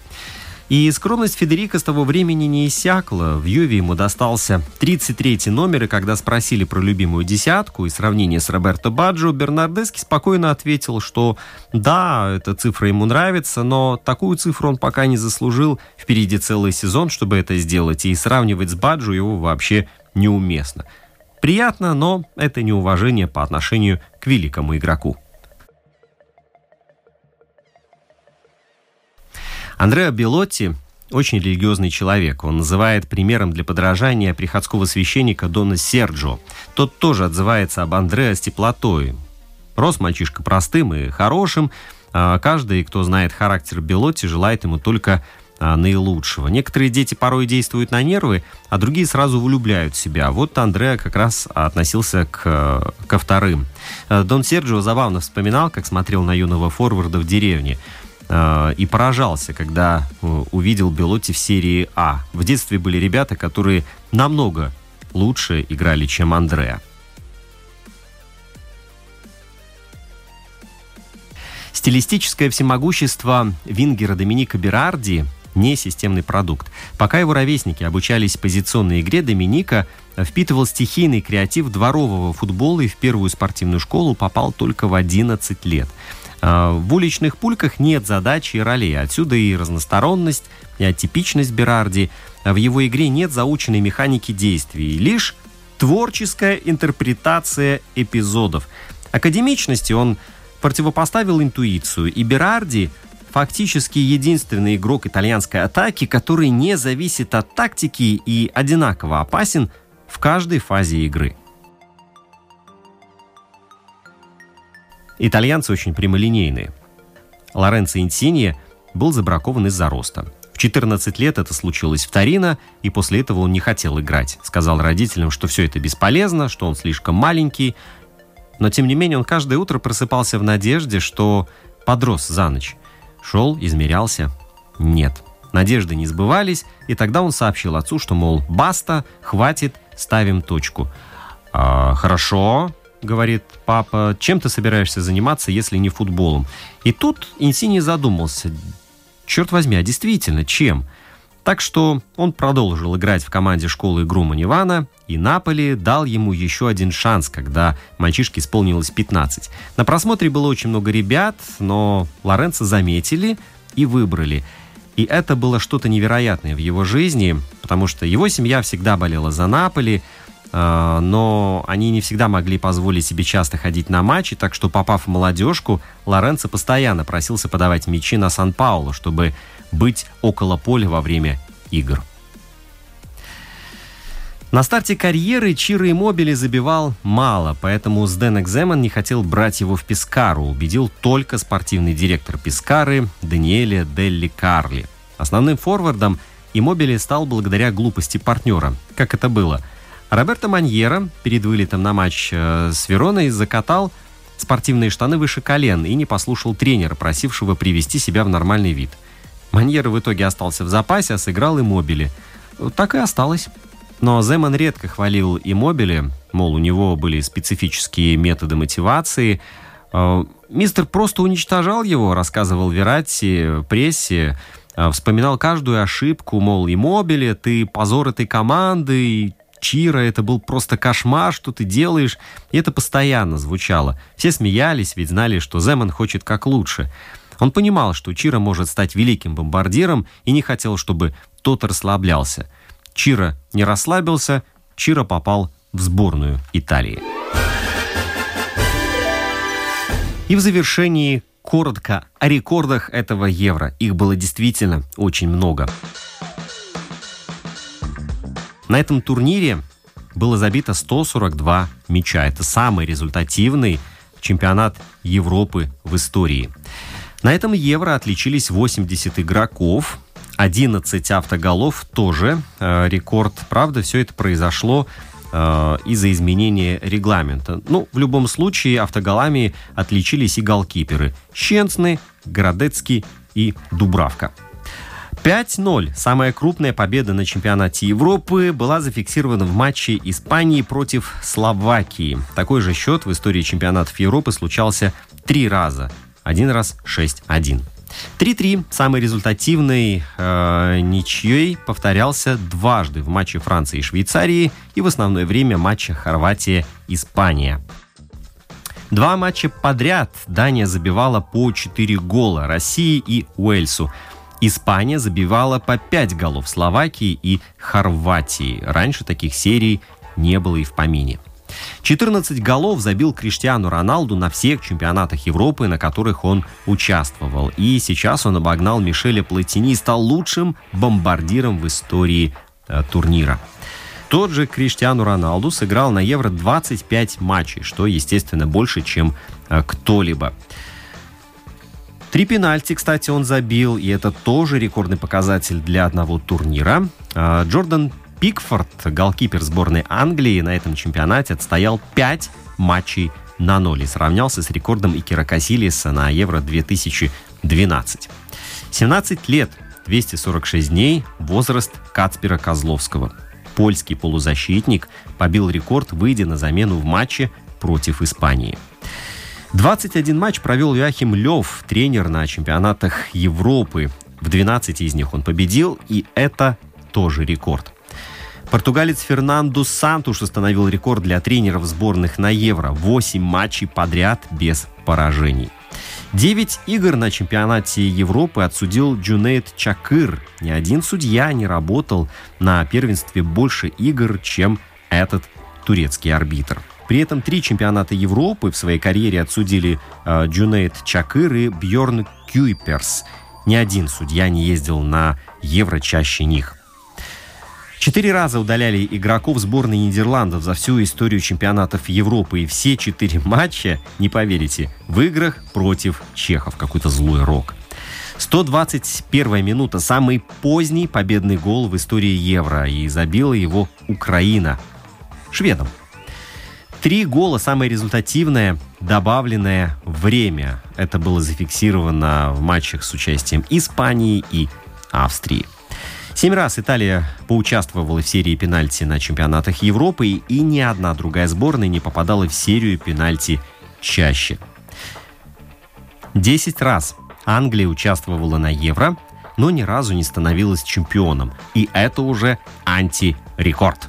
И скромность Федерика с того времени не иссякла. В Юве ему достался 33-й номер, и когда спросили про любимую десятку и сравнение с Роберто Баджо, Бернардески спокойно ответил, что да, эта цифра ему нравится, но такую цифру он пока не заслужил. Впереди целый сезон, чтобы это сделать, и сравнивать с Баджо его вообще неуместно. Приятно, но это неуважение по отношению к великому игроку. Андреа Белотти очень религиозный человек. Он называет примером для подражания приходского священника Дона Серджо. Тот тоже отзывается об Андреа с теплотой. Рос мальчишка простым и хорошим. А каждый, кто знает характер Белотти, желает ему только а, наилучшего. Некоторые дети порой действуют на нервы, а другие сразу влюбляют себя. Вот Андреа как раз относился к, ко вторым. Дон Серджио забавно вспоминал, как смотрел на юного форварда в деревне. Э, и поражался, когда э, увидел Белотти в серии А. В детстве были ребята, которые намного лучше играли, чем Андреа. Стилистическое всемогущество Вингера Доминика Берарди не системный продукт. Пока его ровесники обучались позиционной игре, Доминика впитывал стихийный креатив дворового футбола и в первую спортивную школу попал только в 11 лет – в уличных пульках нет задачи и ролей, отсюда и разносторонность, и атипичность Берарди. В его игре нет заученной механики действий, лишь творческая интерпретация эпизодов. Академичности он противопоставил интуицию, и Берарди фактически единственный игрок итальянской атаки, который не зависит от тактики и одинаково опасен в каждой фазе игры. Итальянцы очень прямолинейные. Лоренцо Инсинье был забракован из-за роста. В 14 лет это случилось в Торино, и после этого он не хотел играть. Сказал родителям, что все это бесполезно, что он слишком маленький. Но, тем не менее, он каждое утро просыпался в надежде, что подрос за ночь. Шел, измерялся. Нет. Надежды не сбывались, и тогда он сообщил отцу, что, мол, баста, хватит, ставим точку. А, «Хорошо», говорит папа, чем ты собираешься заниматься, если не футболом? И тут Инсини задумался, черт возьми, а действительно, чем? Так что он продолжил играть в команде школы игру Манивана, и Наполи дал ему еще один шанс, когда мальчишке исполнилось 15. На просмотре было очень много ребят, но Лоренцо заметили и выбрали. И это было что-то невероятное в его жизни, потому что его семья всегда болела за Наполи, но они не всегда могли позволить себе часто ходить на матчи, так что, попав в молодежку, Лоренцо постоянно просился подавать мячи на Сан-Паулу, чтобы быть около поля во время игр. На старте карьеры Чиро Иммобили забивал мало, поэтому Сден Экземан не хотел брать его в Пискару, убедил только спортивный директор Пискары Даниэле Делли Карли. Основным форвардом Иммобили стал благодаря глупости партнера. Как это было? Роберто Маньера перед вылетом на матч э, с Вероной закатал спортивные штаны выше колен и не послушал тренера, просившего привести себя в нормальный вид. Маньера в итоге остался в запасе, а сыграл Иммобили. Так и осталось. Но Земан редко хвалил Иммобили, мол, у него были специфические методы мотивации. Э, мистер просто уничтожал его, рассказывал Вератти, прессе, э, вспоминал каждую ошибку, мол, Иммобили, ты позор этой команды, Чира, это был просто кошмар, что ты делаешь. И это постоянно звучало. Все смеялись, ведь знали, что Земан хочет как лучше. Он понимал, что Чира может стать великим бомбардиром и не хотел, чтобы тот расслаблялся. Чира не расслабился, Чира попал в сборную Италии. И в завершении коротко о рекордах этого Евро. Их было действительно очень много. На этом турнире было забито 142 мяча. Это самый результативный чемпионат Европы в истории. На этом Евро отличились 80 игроков, 11 автоголов тоже э, рекорд. Правда, все это произошло э, из-за изменения регламента. Ну, в любом случае, автоголами отличились и голкиперы. Щенцны, Городецкий и Дубравка. 5-0. Самая крупная победа на чемпионате Европы была зафиксирована в матче Испании против Словакии. Такой же счет в истории чемпионатов Европы случался три раза. Один раз 6-1. 3-3, самый результативный э, ничьей, повторялся дважды в матче Франции и Швейцарии и в основное время матча Хорватия-Испания. Два матча подряд Дания забивала по 4 гола России и Уэльсу. Испания забивала по 5 голов Словакии и Хорватии. Раньше таких серий не было и в помине. 14 голов забил Криштиану Роналду на всех чемпионатах Европы, на которых он участвовал. И сейчас он обогнал Мишеля Платини и стал лучшим бомбардиром в истории э, турнира. Тот же Криштиану Роналду сыграл на Евро 25 матчей, что, естественно, больше, чем э, кто-либо. Три пенальти, кстати, он забил, и это тоже рекордный показатель для одного турнира. Э, Джордан Пикфорд, голкипер сборной Англии, на этом чемпионате отстоял 5 матчей на ноль и сравнялся с рекордом Икера Касилиса на Евро 2012. 17 лет, 246 дней, возраст Кацпера Козловского. Польский полузащитник побил рекорд, выйдя на замену в матче против Испании. 21 матч провел Юахим Лев, тренер на чемпионатах Европы. В 12 из них он победил, и это тоже рекорд. Португалец Фернандо Сантуш установил рекорд для тренеров сборных на Евро. 8 матчей подряд без поражений. Девять игр на чемпионате Европы отсудил Джунейд Чакыр. Ни один судья не работал на первенстве больше игр, чем этот турецкий арбитр. При этом три чемпионата Европы в своей карьере отсудили э, Джунейд Чакыр и Бьорн Кюйперс. Ни один судья не ездил на Евро чаще них. Четыре раза удаляли игроков сборной Нидерландов за всю историю чемпионатов Европы. И все четыре матча, не поверите, в играх против чехов. Какой-то злой рок. 121 минута. Самый поздний победный гол в истории Евро. И забила его Украина. Шведом. Три гола, самое результативное, добавленное время. Это было зафиксировано в матчах с участием Испании и Австрии. Семь раз Италия поучаствовала в серии пенальти на чемпионатах Европы, и ни одна другая сборная не попадала в серию пенальти чаще. Десять раз Англия участвовала на Евро, но ни разу не становилась чемпионом. И это уже антирекорд.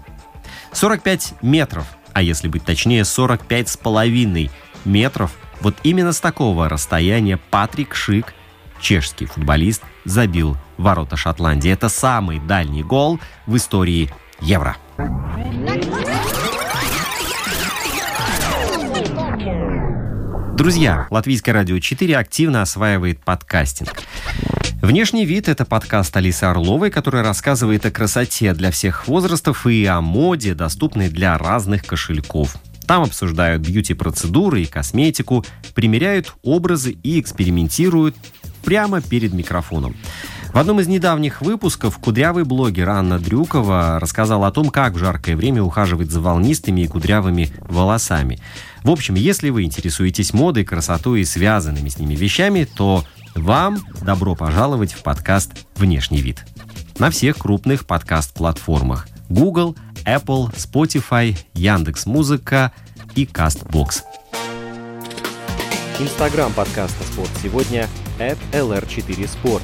45 метров, а если быть точнее, 45 с половиной метров. Вот именно с такого расстояния Патрик Шик, чешский футболист, забил ворота Шотландии. Это самый дальний гол в истории Евро. Друзья, Латвийское радио 4 активно осваивает подкастинг. Внешний вид – это подкаст Алисы Орловой, которая рассказывает о красоте для всех возрастов и о моде, доступной для разных кошельков. Там обсуждают бьюти-процедуры и косметику, примеряют образы и экспериментируют прямо перед микрофоном. В одном из недавних выпусков кудрявый блогер Анна Дрюкова рассказала о том, как в жаркое время ухаживать за волнистыми и кудрявыми волосами. В общем, если вы интересуетесь модой, красотой и связанными с ними вещами, то вам добро пожаловать в подкаст «Внешний вид» на всех крупных подкаст-платформах Google, Apple, Spotify, Яндекс Музыка и Castbox. Инстаграм подкаста «Спорт сегодня» at lr4sport.